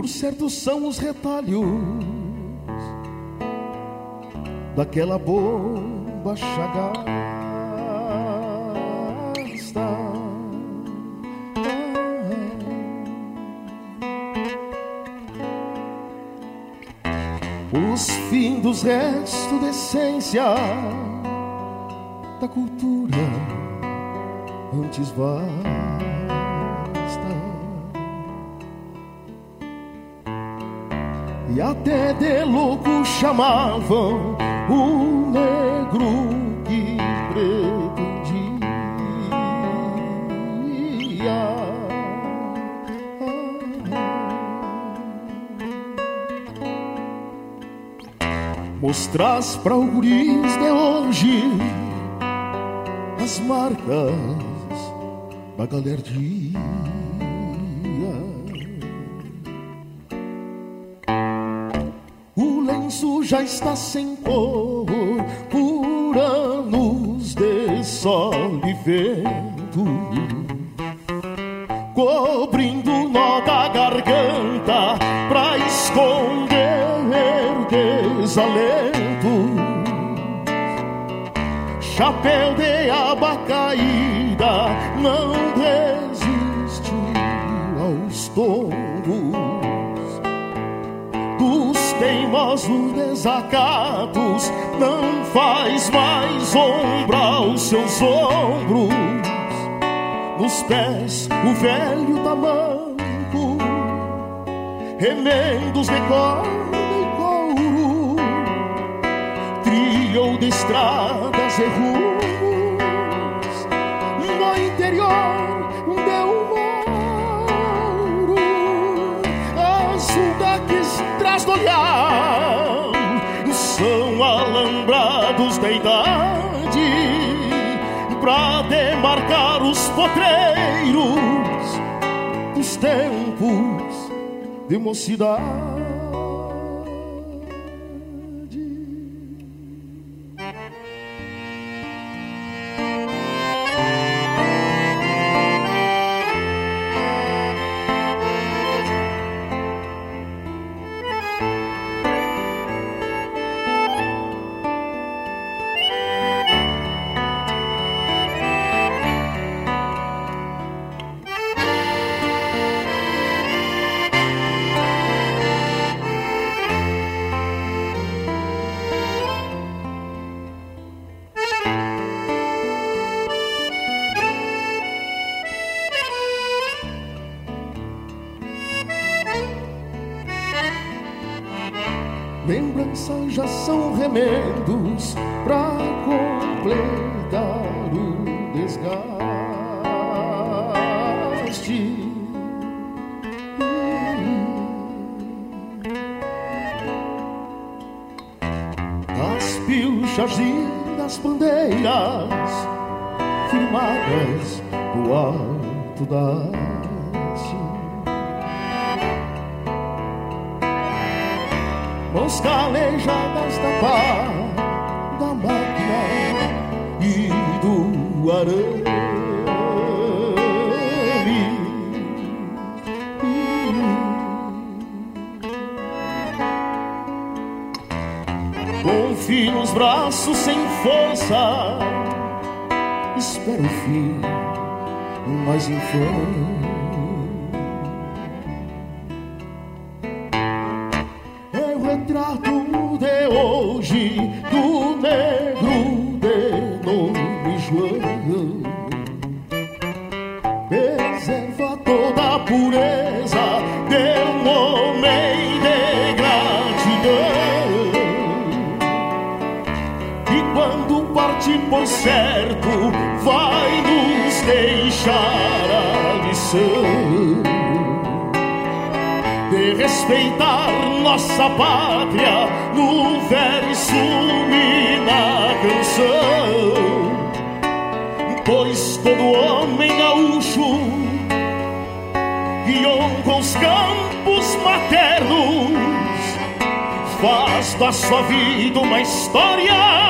Q: Por certo são os retalhos daquela bomba chagada. Os fins dos restos de essência da cultura antes vasta. e até de louco chamavam o negro que pretendia. Mostras para o guris de hoje as marcas da galerdia. Está sem cor por anos de sol e vento, cobrindo nó da garganta pra esconder desalento. Chapéu de desacatos não faz mais ombro aos seus ombros. Nos pés, o velho tamanco, remendos de corda e couro, trilhou de estradas e rumos potreiros dos tempos de mocidade. Lembranças já são remendos pra completar o desgaste. Das pilchas e das bandeiras firmadas do alto da mãos calejadas da pá da máquina e do arame. Confio nos braços sem força, espero o fim mais infame. Nossa pátria no verso e na canção. Pois todo homem gaúcho guiou com os campos maternos, faz da sua vida uma história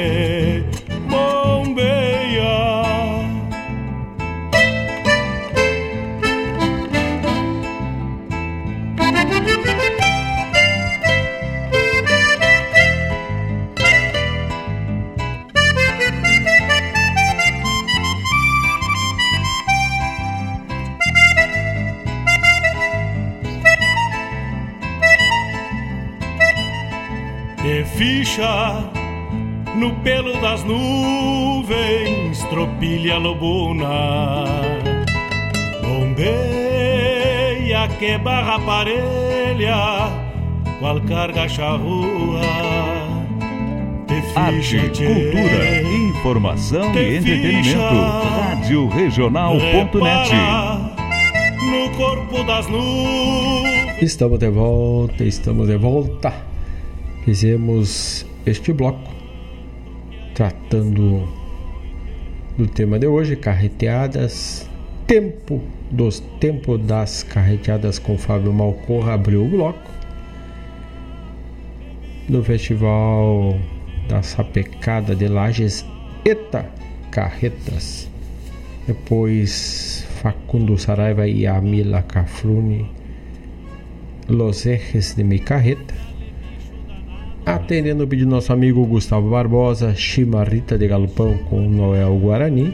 A: No pelo das nuvens, tropilha lobuna. Bombeia que barra parelha, qual carga charrua.
B: Arte, cultura, informação e entretenimento. Rádio Regional.net.
A: No corpo das nuvens.
C: Estamos de volta, estamos de volta. Fizemos este bloco tratando do tema de hoje, carreteadas, tempo dos tempo das carreteadas com Fábio Malcorra abriu o bloco no festival da Sapecada de Lages Eta Carretas. Depois Facundo Saraiva e Amila Cafrune Los Ejes de Mi Carreta Atendendo o pedido do nosso amigo Gustavo Barbosa, Chimarrita de Galopão com Noel Guarani.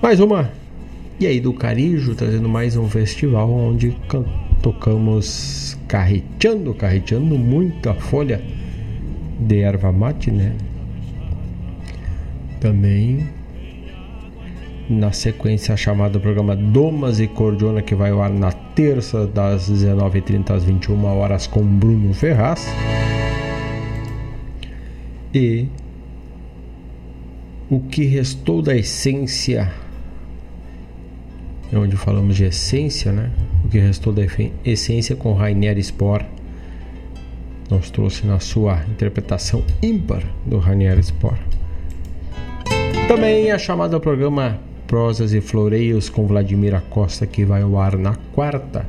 C: Mais uma. E aí do Carijo, trazendo mais um festival onde tocamos carreteando, carreteando muita folha de erva mate, né? Também na sequência chamada programa Domas e Cordiona que vai ao ar na terça das 19h30 às 21 horas com Bruno Ferraz. E o que restou da essência é onde falamos de essência né? O que restou da essência com Rainer Spor nos trouxe na sua interpretação ímpar do Rainer Spor. Também a chamada programa prosas e floreios com Vladimir Acosta que vai ao ar na quarta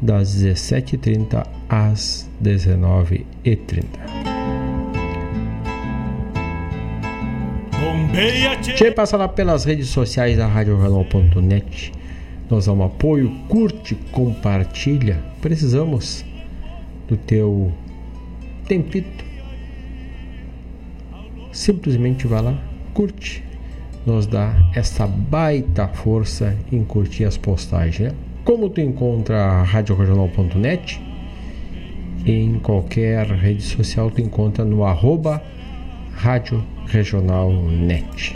C: das 17h30 às 19h30. Che passa lá pelas redes sociais da RadioJornal.net. Nós damos apoio, curte, compartilha. Precisamos do teu tempito. Simplesmente vá lá, curte, nos dá essa baita força em curtir as postagens. Né? Como tu encontra a radioregional.net? Em qualquer rede social tu encontra no arroba Rádio Regional Net.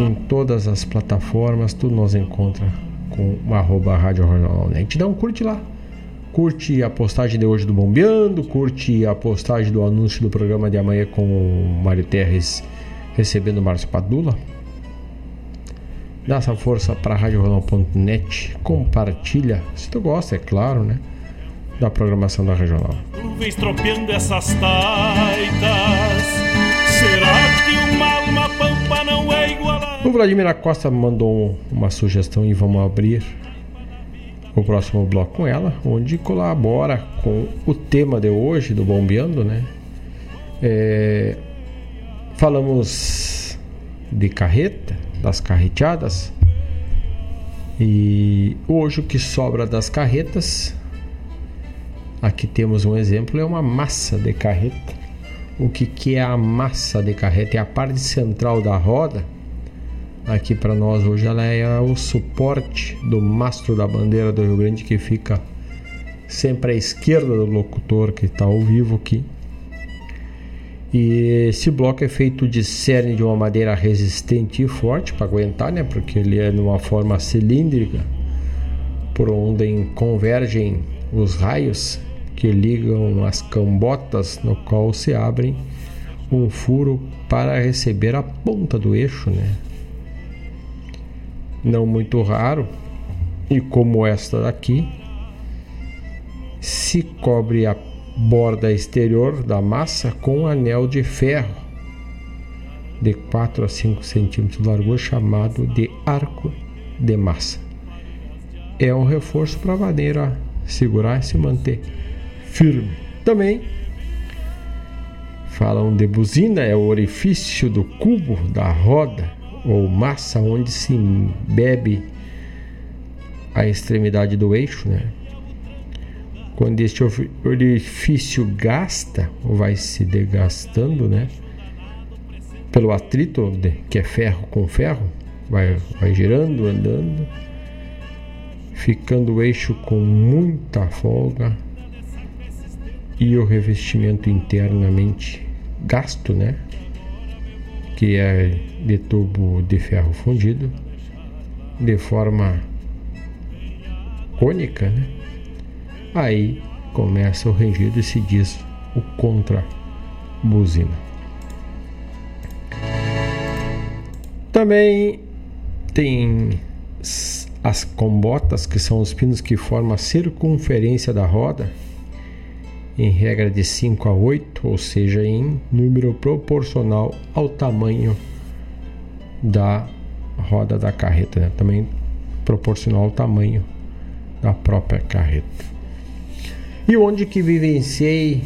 C: Em todas as plataformas tu nos encontra com o arroba Rádio Regional Net. Dá um curte lá. Curte a postagem de hoje do Bombeando, curte a postagem do anúncio do programa de amanhã com o Mário Terres recebendo o Márcio Padula. Dá essa força para RadioRegional.net, compartilha, se tu gosta, é claro, né? Da programação da Regional.
A: Essas taitas. Será que uma alma pampa não é igual a...
C: O Vladimir Acosta mandou uma sugestão e vamos abrir o próximo bloco com ela, onde colabora com o tema de hoje do Bombeando, né? É, falamos de carreta, das carreteadas, e hoje o que sobra das carretas, aqui temos um exemplo, é uma massa de carreta. O que, que é a massa de carreta? É a parte central da roda aqui para nós hoje ela é o suporte do mastro da bandeira do Rio Grande que fica sempre à esquerda do locutor que está ao vivo aqui. E esse bloco é feito de cerne de uma madeira resistente e forte para aguentar, né? Porque ele é de uma forma cilíndrica, por onde convergem os raios que ligam as cambotas, no qual se abrem um furo para receber a ponta do eixo, né? Não muito raro, e como esta daqui, se cobre a borda exterior da massa com um anel de ferro de 4 a 5 centímetros de largura chamado de arco de massa. É um reforço para a madeira segurar e se manter firme. Também falam de buzina, é o orifício do cubo da roda ou massa onde se bebe a extremidade do eixo, né? Quando este orifício gasta ou vai se desgastando, né? Pelo atrito, que é ferro com ferro, vai, vai girando, andando, ficando o eixo com muita folga e o revestimento internamente gasto, né? Que é de tubo de ferro fundido, de forma cônica, né? Aí começa o rangido e se diz o contra-buzina. Também tem as combotas, que são os pinos que formam a circunferência da roda, em regra de 5 a 8, ou seja, em número proporcional ao tamanho da roda da carreta, né? também proporcional ao tamanho da própria carreta. E onde que vivenciei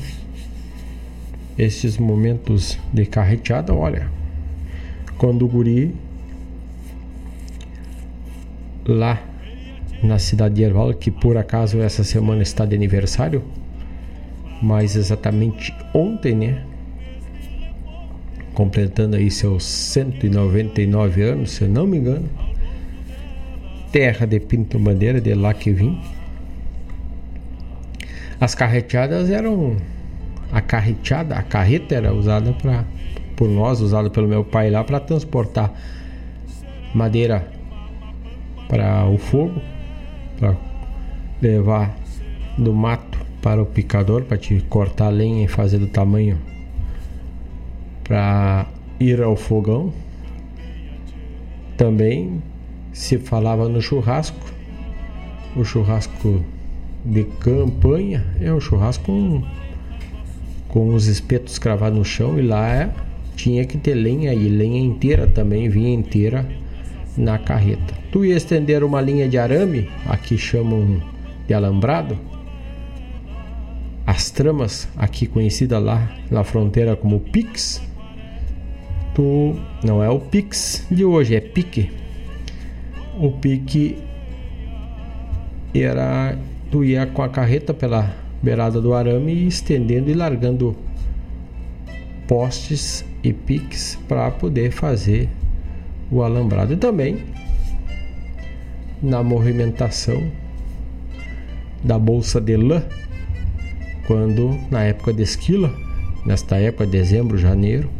C: esses momentos de carreteada? Olha, quando o guri lá na cidade de Erval, que por acaso essa semana está de aniversário, mais exatamente ontem, né? Completando aí seus 199 anos, se eu não me engano. Terra de Pinto Bandeira, de lá que vim. As carreteadas eram. A carreteada, a carreta era usada para por nós, usada pelo meu pai lá para transportar madeira para o fogo, para levar do mato para o picador para te cortar a lenha e fazer do tamanho para ir ao fogão. Também se falava no churrasco. O churrasco de campanha é um churrasco com, com os espetos cravados no chão e lá é, tinha que ter lenha e lenha inteira também vinha inteira na carreta. Tu ia estender uma linha de arame, aqui chamam de alambrado, as tramas, aqui conhecida lá na fronteira como Pix, tu não é o Pix de hoje, é Pique. O Pique era tu ia com a carreta pela beirada do arame estendendo e largando postes e Pix para poder fazer o alambrado. E também na movimentação da bolsa de lã, quando na época de esquila, nesta época, dezembro, janeiro,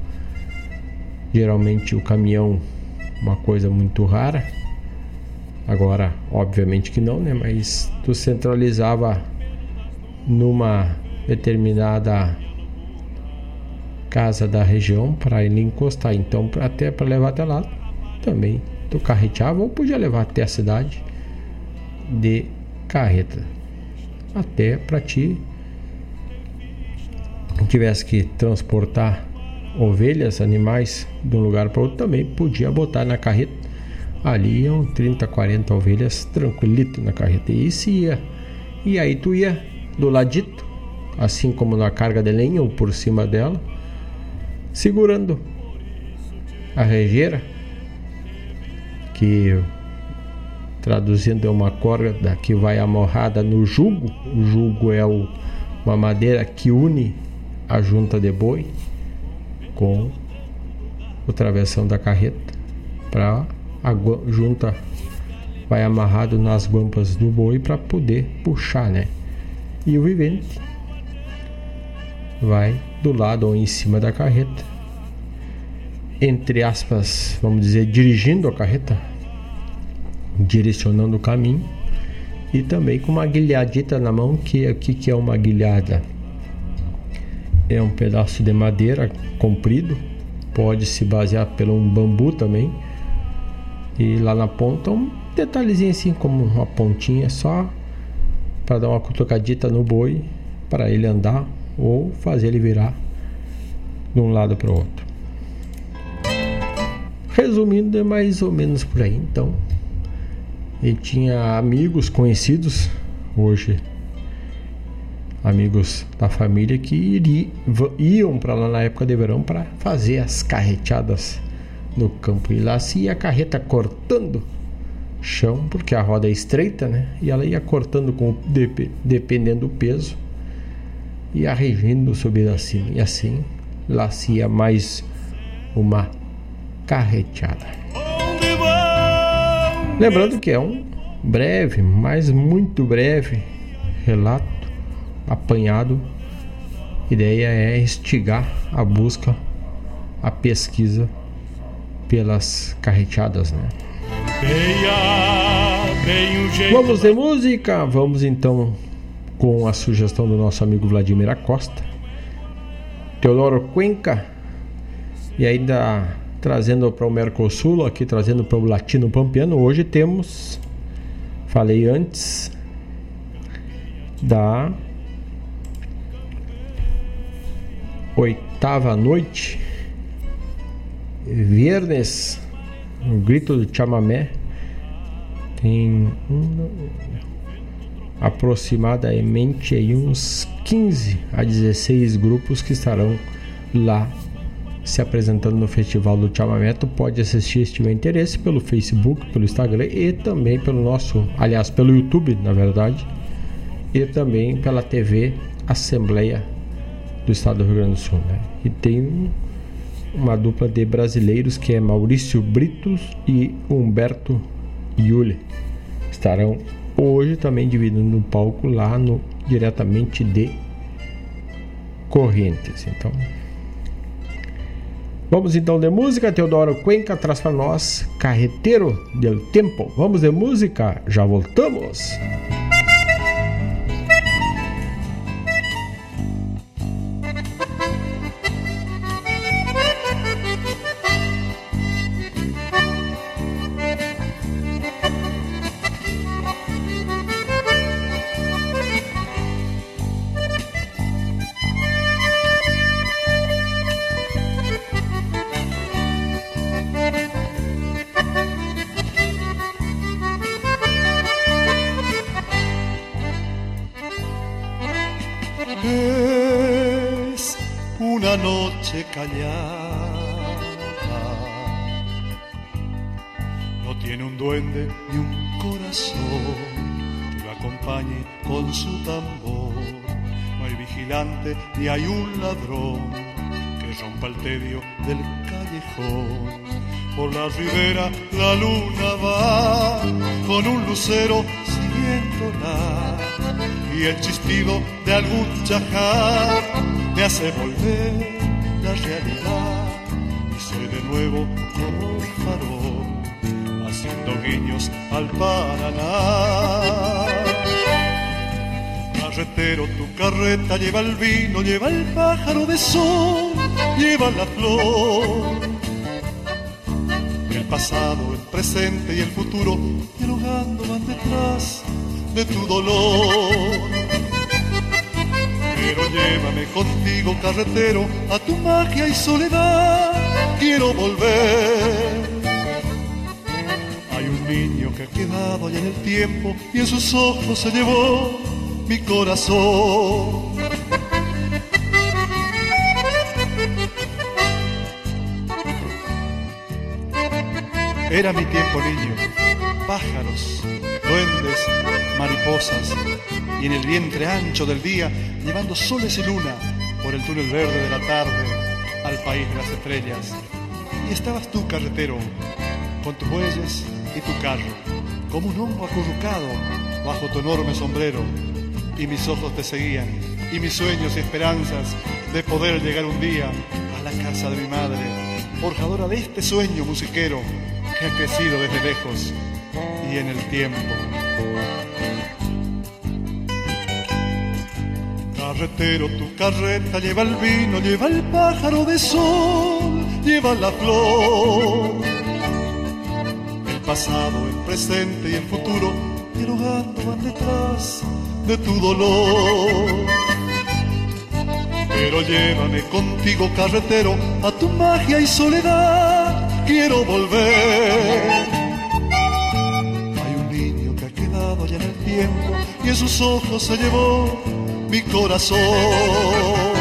C: geralmente o caminhão, uma coisa muito rara. Agora, obviamente que não, né? Mas tu centralizava numa determinada casa da região para ele encostar. Então, até para levar até lá, também tu carreteava ou podia levar até a cidade de carreta. Até para ti tivesse que transportar ovelhas, animais de um lugar para outro, também podia botar na carreta. Ali iam 30, 40 ovelhas tranquilito na carreta. E isso ia. E aí tu ia do ladito, assim como na carga de lenha ou por cima dela, segurando a rejeira, que traduzindo é uma corda que vai amarrada no jugo. O jugo é o, uma madeira que une a junta de boi com o travessão da carreta para a junta vai amarrado nas guampas do boi para poder puxar, né? E o vivente vai do lado ou em cima da carreta, entre aspas, vamos dizer, dirigindo a carreta, direcionando o caminho e também com uma guilhadita na mão, que o que, que é uma guilhada? É um pedaço de madeira comprido, pode se basear pelo um bambu também. E lá na ponta um detalhezinho assim como uma pontinha só para dar uma cutucadita no boi para ele andar ou fazer ele virar de um lado para o outro. Resumindo, é mais ou menos por aí. Então, ele tinha amigos conhecidos, hoje amigos da família, que iriam, iam para lá na época de verão para fazer as carreteadas no campo. E lá se ia a carreta cortando chão, porque a roda é estreita, né? E ela ia cortando com dependendo do peso e arregindo subir acima. E assim lá se ia mais uma carreteada. Lembrando que é um breve, mas muito breve relato apanhado. A ideia é instigar a busca, a pesquisa pelas carreteadas, né? Vamos de música? Vamos então com a sugestão do nosso amigo Vladimir Acosta, Teodoro Cuenca e ainda trazendo para o Mercosul, aqui trazendo para o Latino Pampiano. Hoje temos, falei antes, da oitava noite, viernes o grito do chamamé tem um, aproximadamente aí uns 15 a 16 grupos que estarão lá se apresentando no Festival do Chamamé. Tu pode assistir se tiver interesse pelo Facebook, pelo Instagram e também pelo nosso, aliás, pelo YouTube, na verdade, e também pela TV Assembleia do Estado do Rio Grande do Sul. Né? E tem uma dupla de brasileiros que é Maurício Britos e Humberto Yuli. Estarão hoje também dividindo o palco lá no diretamente de Correntes. Então, vamos então de música. Teodoro Cuenca traz para nós Carreteiro del Tempo. Vamos de música, já voltamos.
M: y
R: lleva el vino, lleva el pájaro de sol, lleva la flor. El pasado, el presente y el futuro, dialogando van detrás de tu dolor. Pero llévame contigo, carretero, a tu magia y soledad. Quiero volver. Hay un niño que ha quedado allá en el tiempo y en sus ojos se llevó mi corazón. Era mi tiempo niño, pájaros, duendes, mariposas, y en el vientre ancho del día, llevando soles y luna por el túnel verde de la tarde al país de las estrellas. Y estabas tú, carretero, con tus bueyes y tu carro, como un hongo acurrucado bajo tu enorme sombrero, y mis ojos te seguían, y mis sueños y esperanzas de poder llegar un día a la casa de mi madre, forjadora de este sueño musiquero que ha crecido desde lejos y en el tiempo. Carretero, tu carreta lleva el vino, lleva el pájaro de sol, lleva la flor. El pasado, el presente y el futuro, dialogando van detrás de tu dolor. Pero llévame contigo, carretero, a tu magia y soledad. Quiero volver. Hay un niño que ha quedado allá en el tiempo y en sus ojos se llevó mi corazón.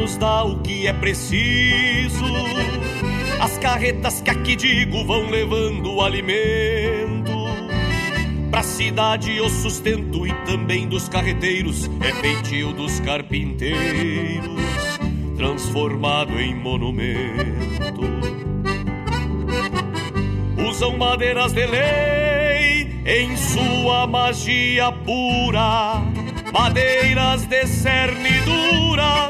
F: Nos dá o que é preciso. As carretas que aqui digo vão levando alimento. Pra cidade o sustento e também dos carreteiros é feitio dos carpinteiros, transformado em monumento. Usam madeiras de lei em sua magia pura madeiras de cerne duras pra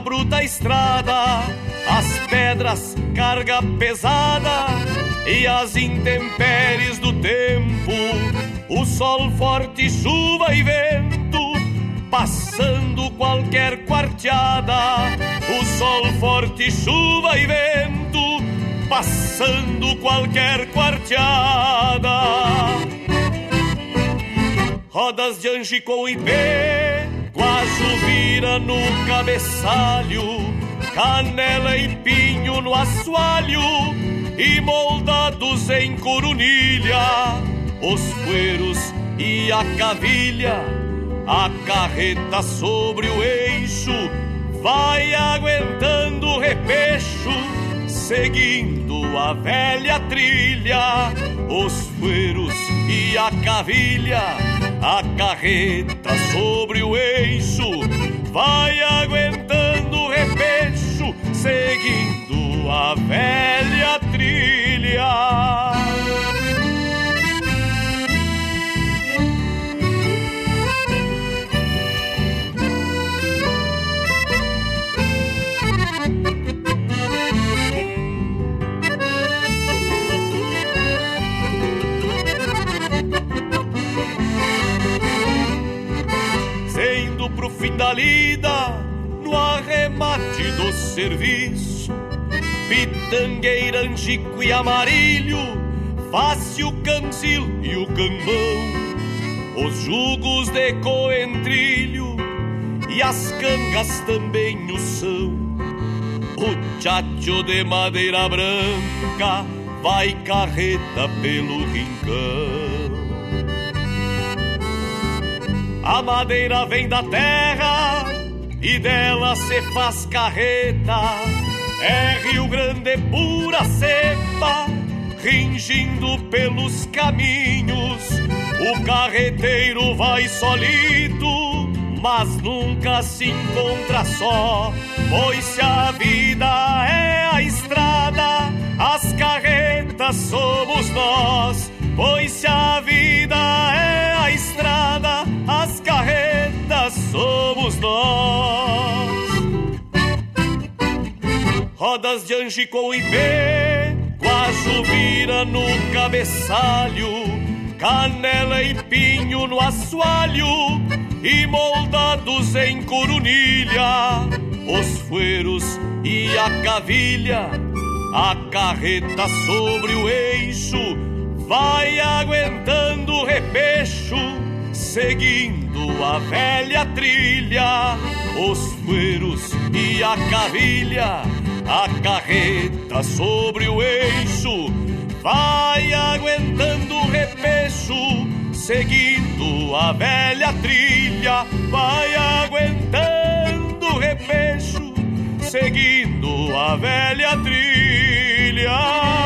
F: bruta estrada, as pedras carga pesada e as intempéries do tempo, o sol forte, chuva e vento, passando qualquer quarteada, o sol forte, chuva e vento, passando qualquer quarteada. Rodas de Angico e pé, guacho vira no cabeçalho, canela e pinho no assoalho, e moldados em corunilha, os fueiros e a cavilha, a carreta sobre o eixo, vai aguentando o repecho, seguindo a velha trilha, os fueiros e a cavilha, a carreta sobre o eixo, vai aguentando o repecho, seguindo a velha trilha. Fim da lida, no arremate do serviço, pitangueira, angico e amarilho, fácil cancil e o cambão, os jugos de coentrilho e as cangas também o são. O chacho de madeira branca vai carreta pelo rincão. A madeira vem da terra e dela se faz carreta. É Rio Grande pura cepa, ringindo pelos caminhos. O carreteiro vai solito, mas nunca se encontra só. Pois se a vida é a estrada, as carretas somos nós. Pois se a vida é estrada, as carretas somos nós. Rodas de Angico e pé, guacho vira no cabeçalho, canela e pinho no assoalho, e moldados em corunilha, os fueiros e a cavilha, a carreta sobre o eixo vai aguentando o repecho, seguindo a velha trilha, os fueiros e a cavilha, a carreta sobre o eixo. Vai aguentando o repecho, seguindo a velha trilha, vai aguentando o repecho, seguindo a velha trilha.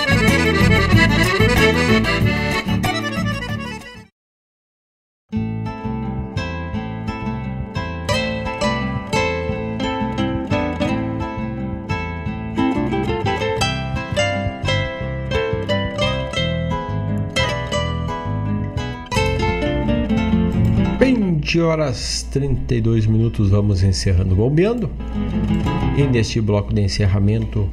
S: Boa.
C: horas 32 minutos vamos encerrando bombeando. E neste bloco de encerramento,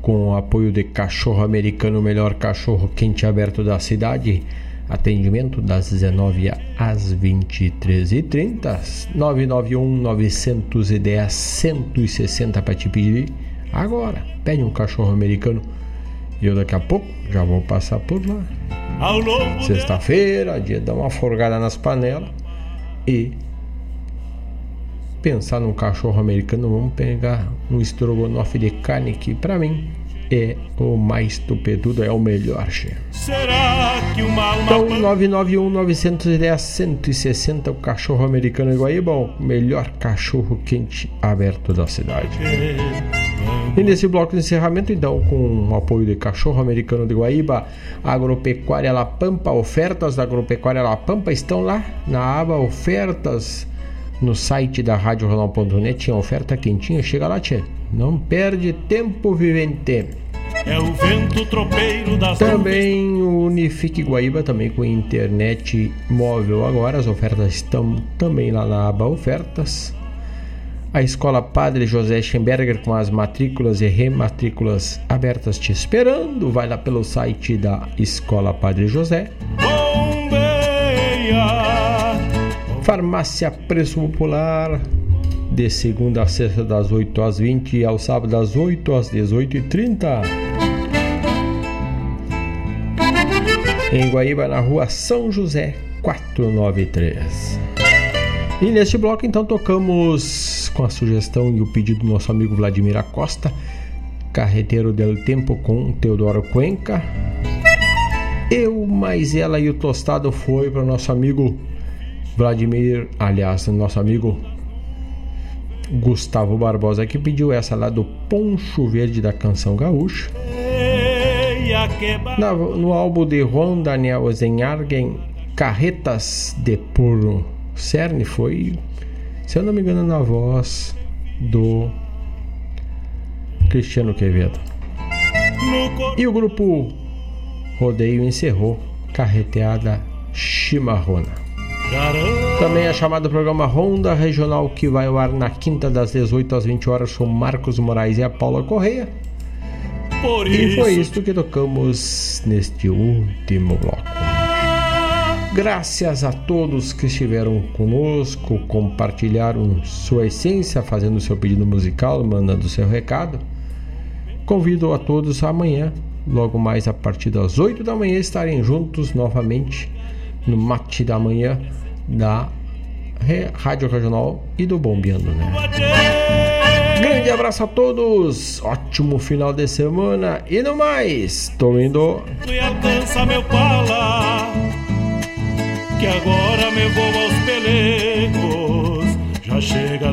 C: com o apoio de Cachorro Americano, o melhor cachorro quente aberto da cidade, atendimento das 19 às 23h30, 991 910 160 para te pedir agora. Pede um cachorro americano e eu daqui a pouco já vou passar por lá. Sexta-feira, dia de dar uma forgada nas panelas e pensar num cachorro americano, vamos pegar um estrogonofe de carne que para mim é o mais tupedudo, é o melhor, che.
A: Será que uma alma
C: Então, 991 910 160, o cachorro americano de Guaíba, o melhor cachorro quente aberto da cidade. E nesse bloco de encerramento, então, com o apoio de Cachorro Americano de Guaíba, Agropecuária La Pampa, ofertas da Agropecuária La Pampa estão lá na aba Ofertas no site da RádioJornal.net. Tinha oferta quentinha, chega lá, tchê. Não perde tempo, vivente.
A: É o vento tropeiro das
C: Também o Unifique Guaíba, também com internet móvel agora. As ofertas estão também lá na aba Ofertas. A Escola Padre José Schemberger com as matrículas e rematrículas abertas te esperando. Vai lá pelo site da Escola Padre José. Farmácia Preço Popular. De segunda a sexta, das 8 às 20 e ao sábado, das 8 às 18h30. Em Guaíba, na rua São José, 493. E neste bloco, então, tocamos com a sugestão e o pedido do nosso amigo Vladimir Acosta, Carreteiro del Tempo com Teodoro Cuenca. Eu, mais ela e o tostado foi para o nosso amigo Vladimir, aliás, nosso amigo Gustavo Barbosa, que pediu essa lá do Poncho Verde da Canção Gaúcha. Na, no álbum de Juan Daniel Zenargen, Carretas de Puro Cerne foi, se eu não me engano, na voz do Cristiano Quevedo. E o grupo Rodeio encerrou Carreteada Chimarrona. Também é chamado programa Ronda Regional que vai ao ar na quinta das 18 às 20 horas com Marcos Moraes e a Paula Correia.
A: Por
C: E foi
A: isso-
C: isto que tocamos neste último bloco. Graças a todos que estiveram conosco, compartilharam sua essência, fazendo seu pedido musical, mandando seu recado. Convido a todos amanhã, logo mais a partir das 8 da manhã, estarem juntos novamente no mate da manhã da Rádio Regional e do Bombeando, né? Grande abraço a todos, ótimo final de semana e no mais, tô indo.
A: meu pala que agora me vou aos pelegos já chega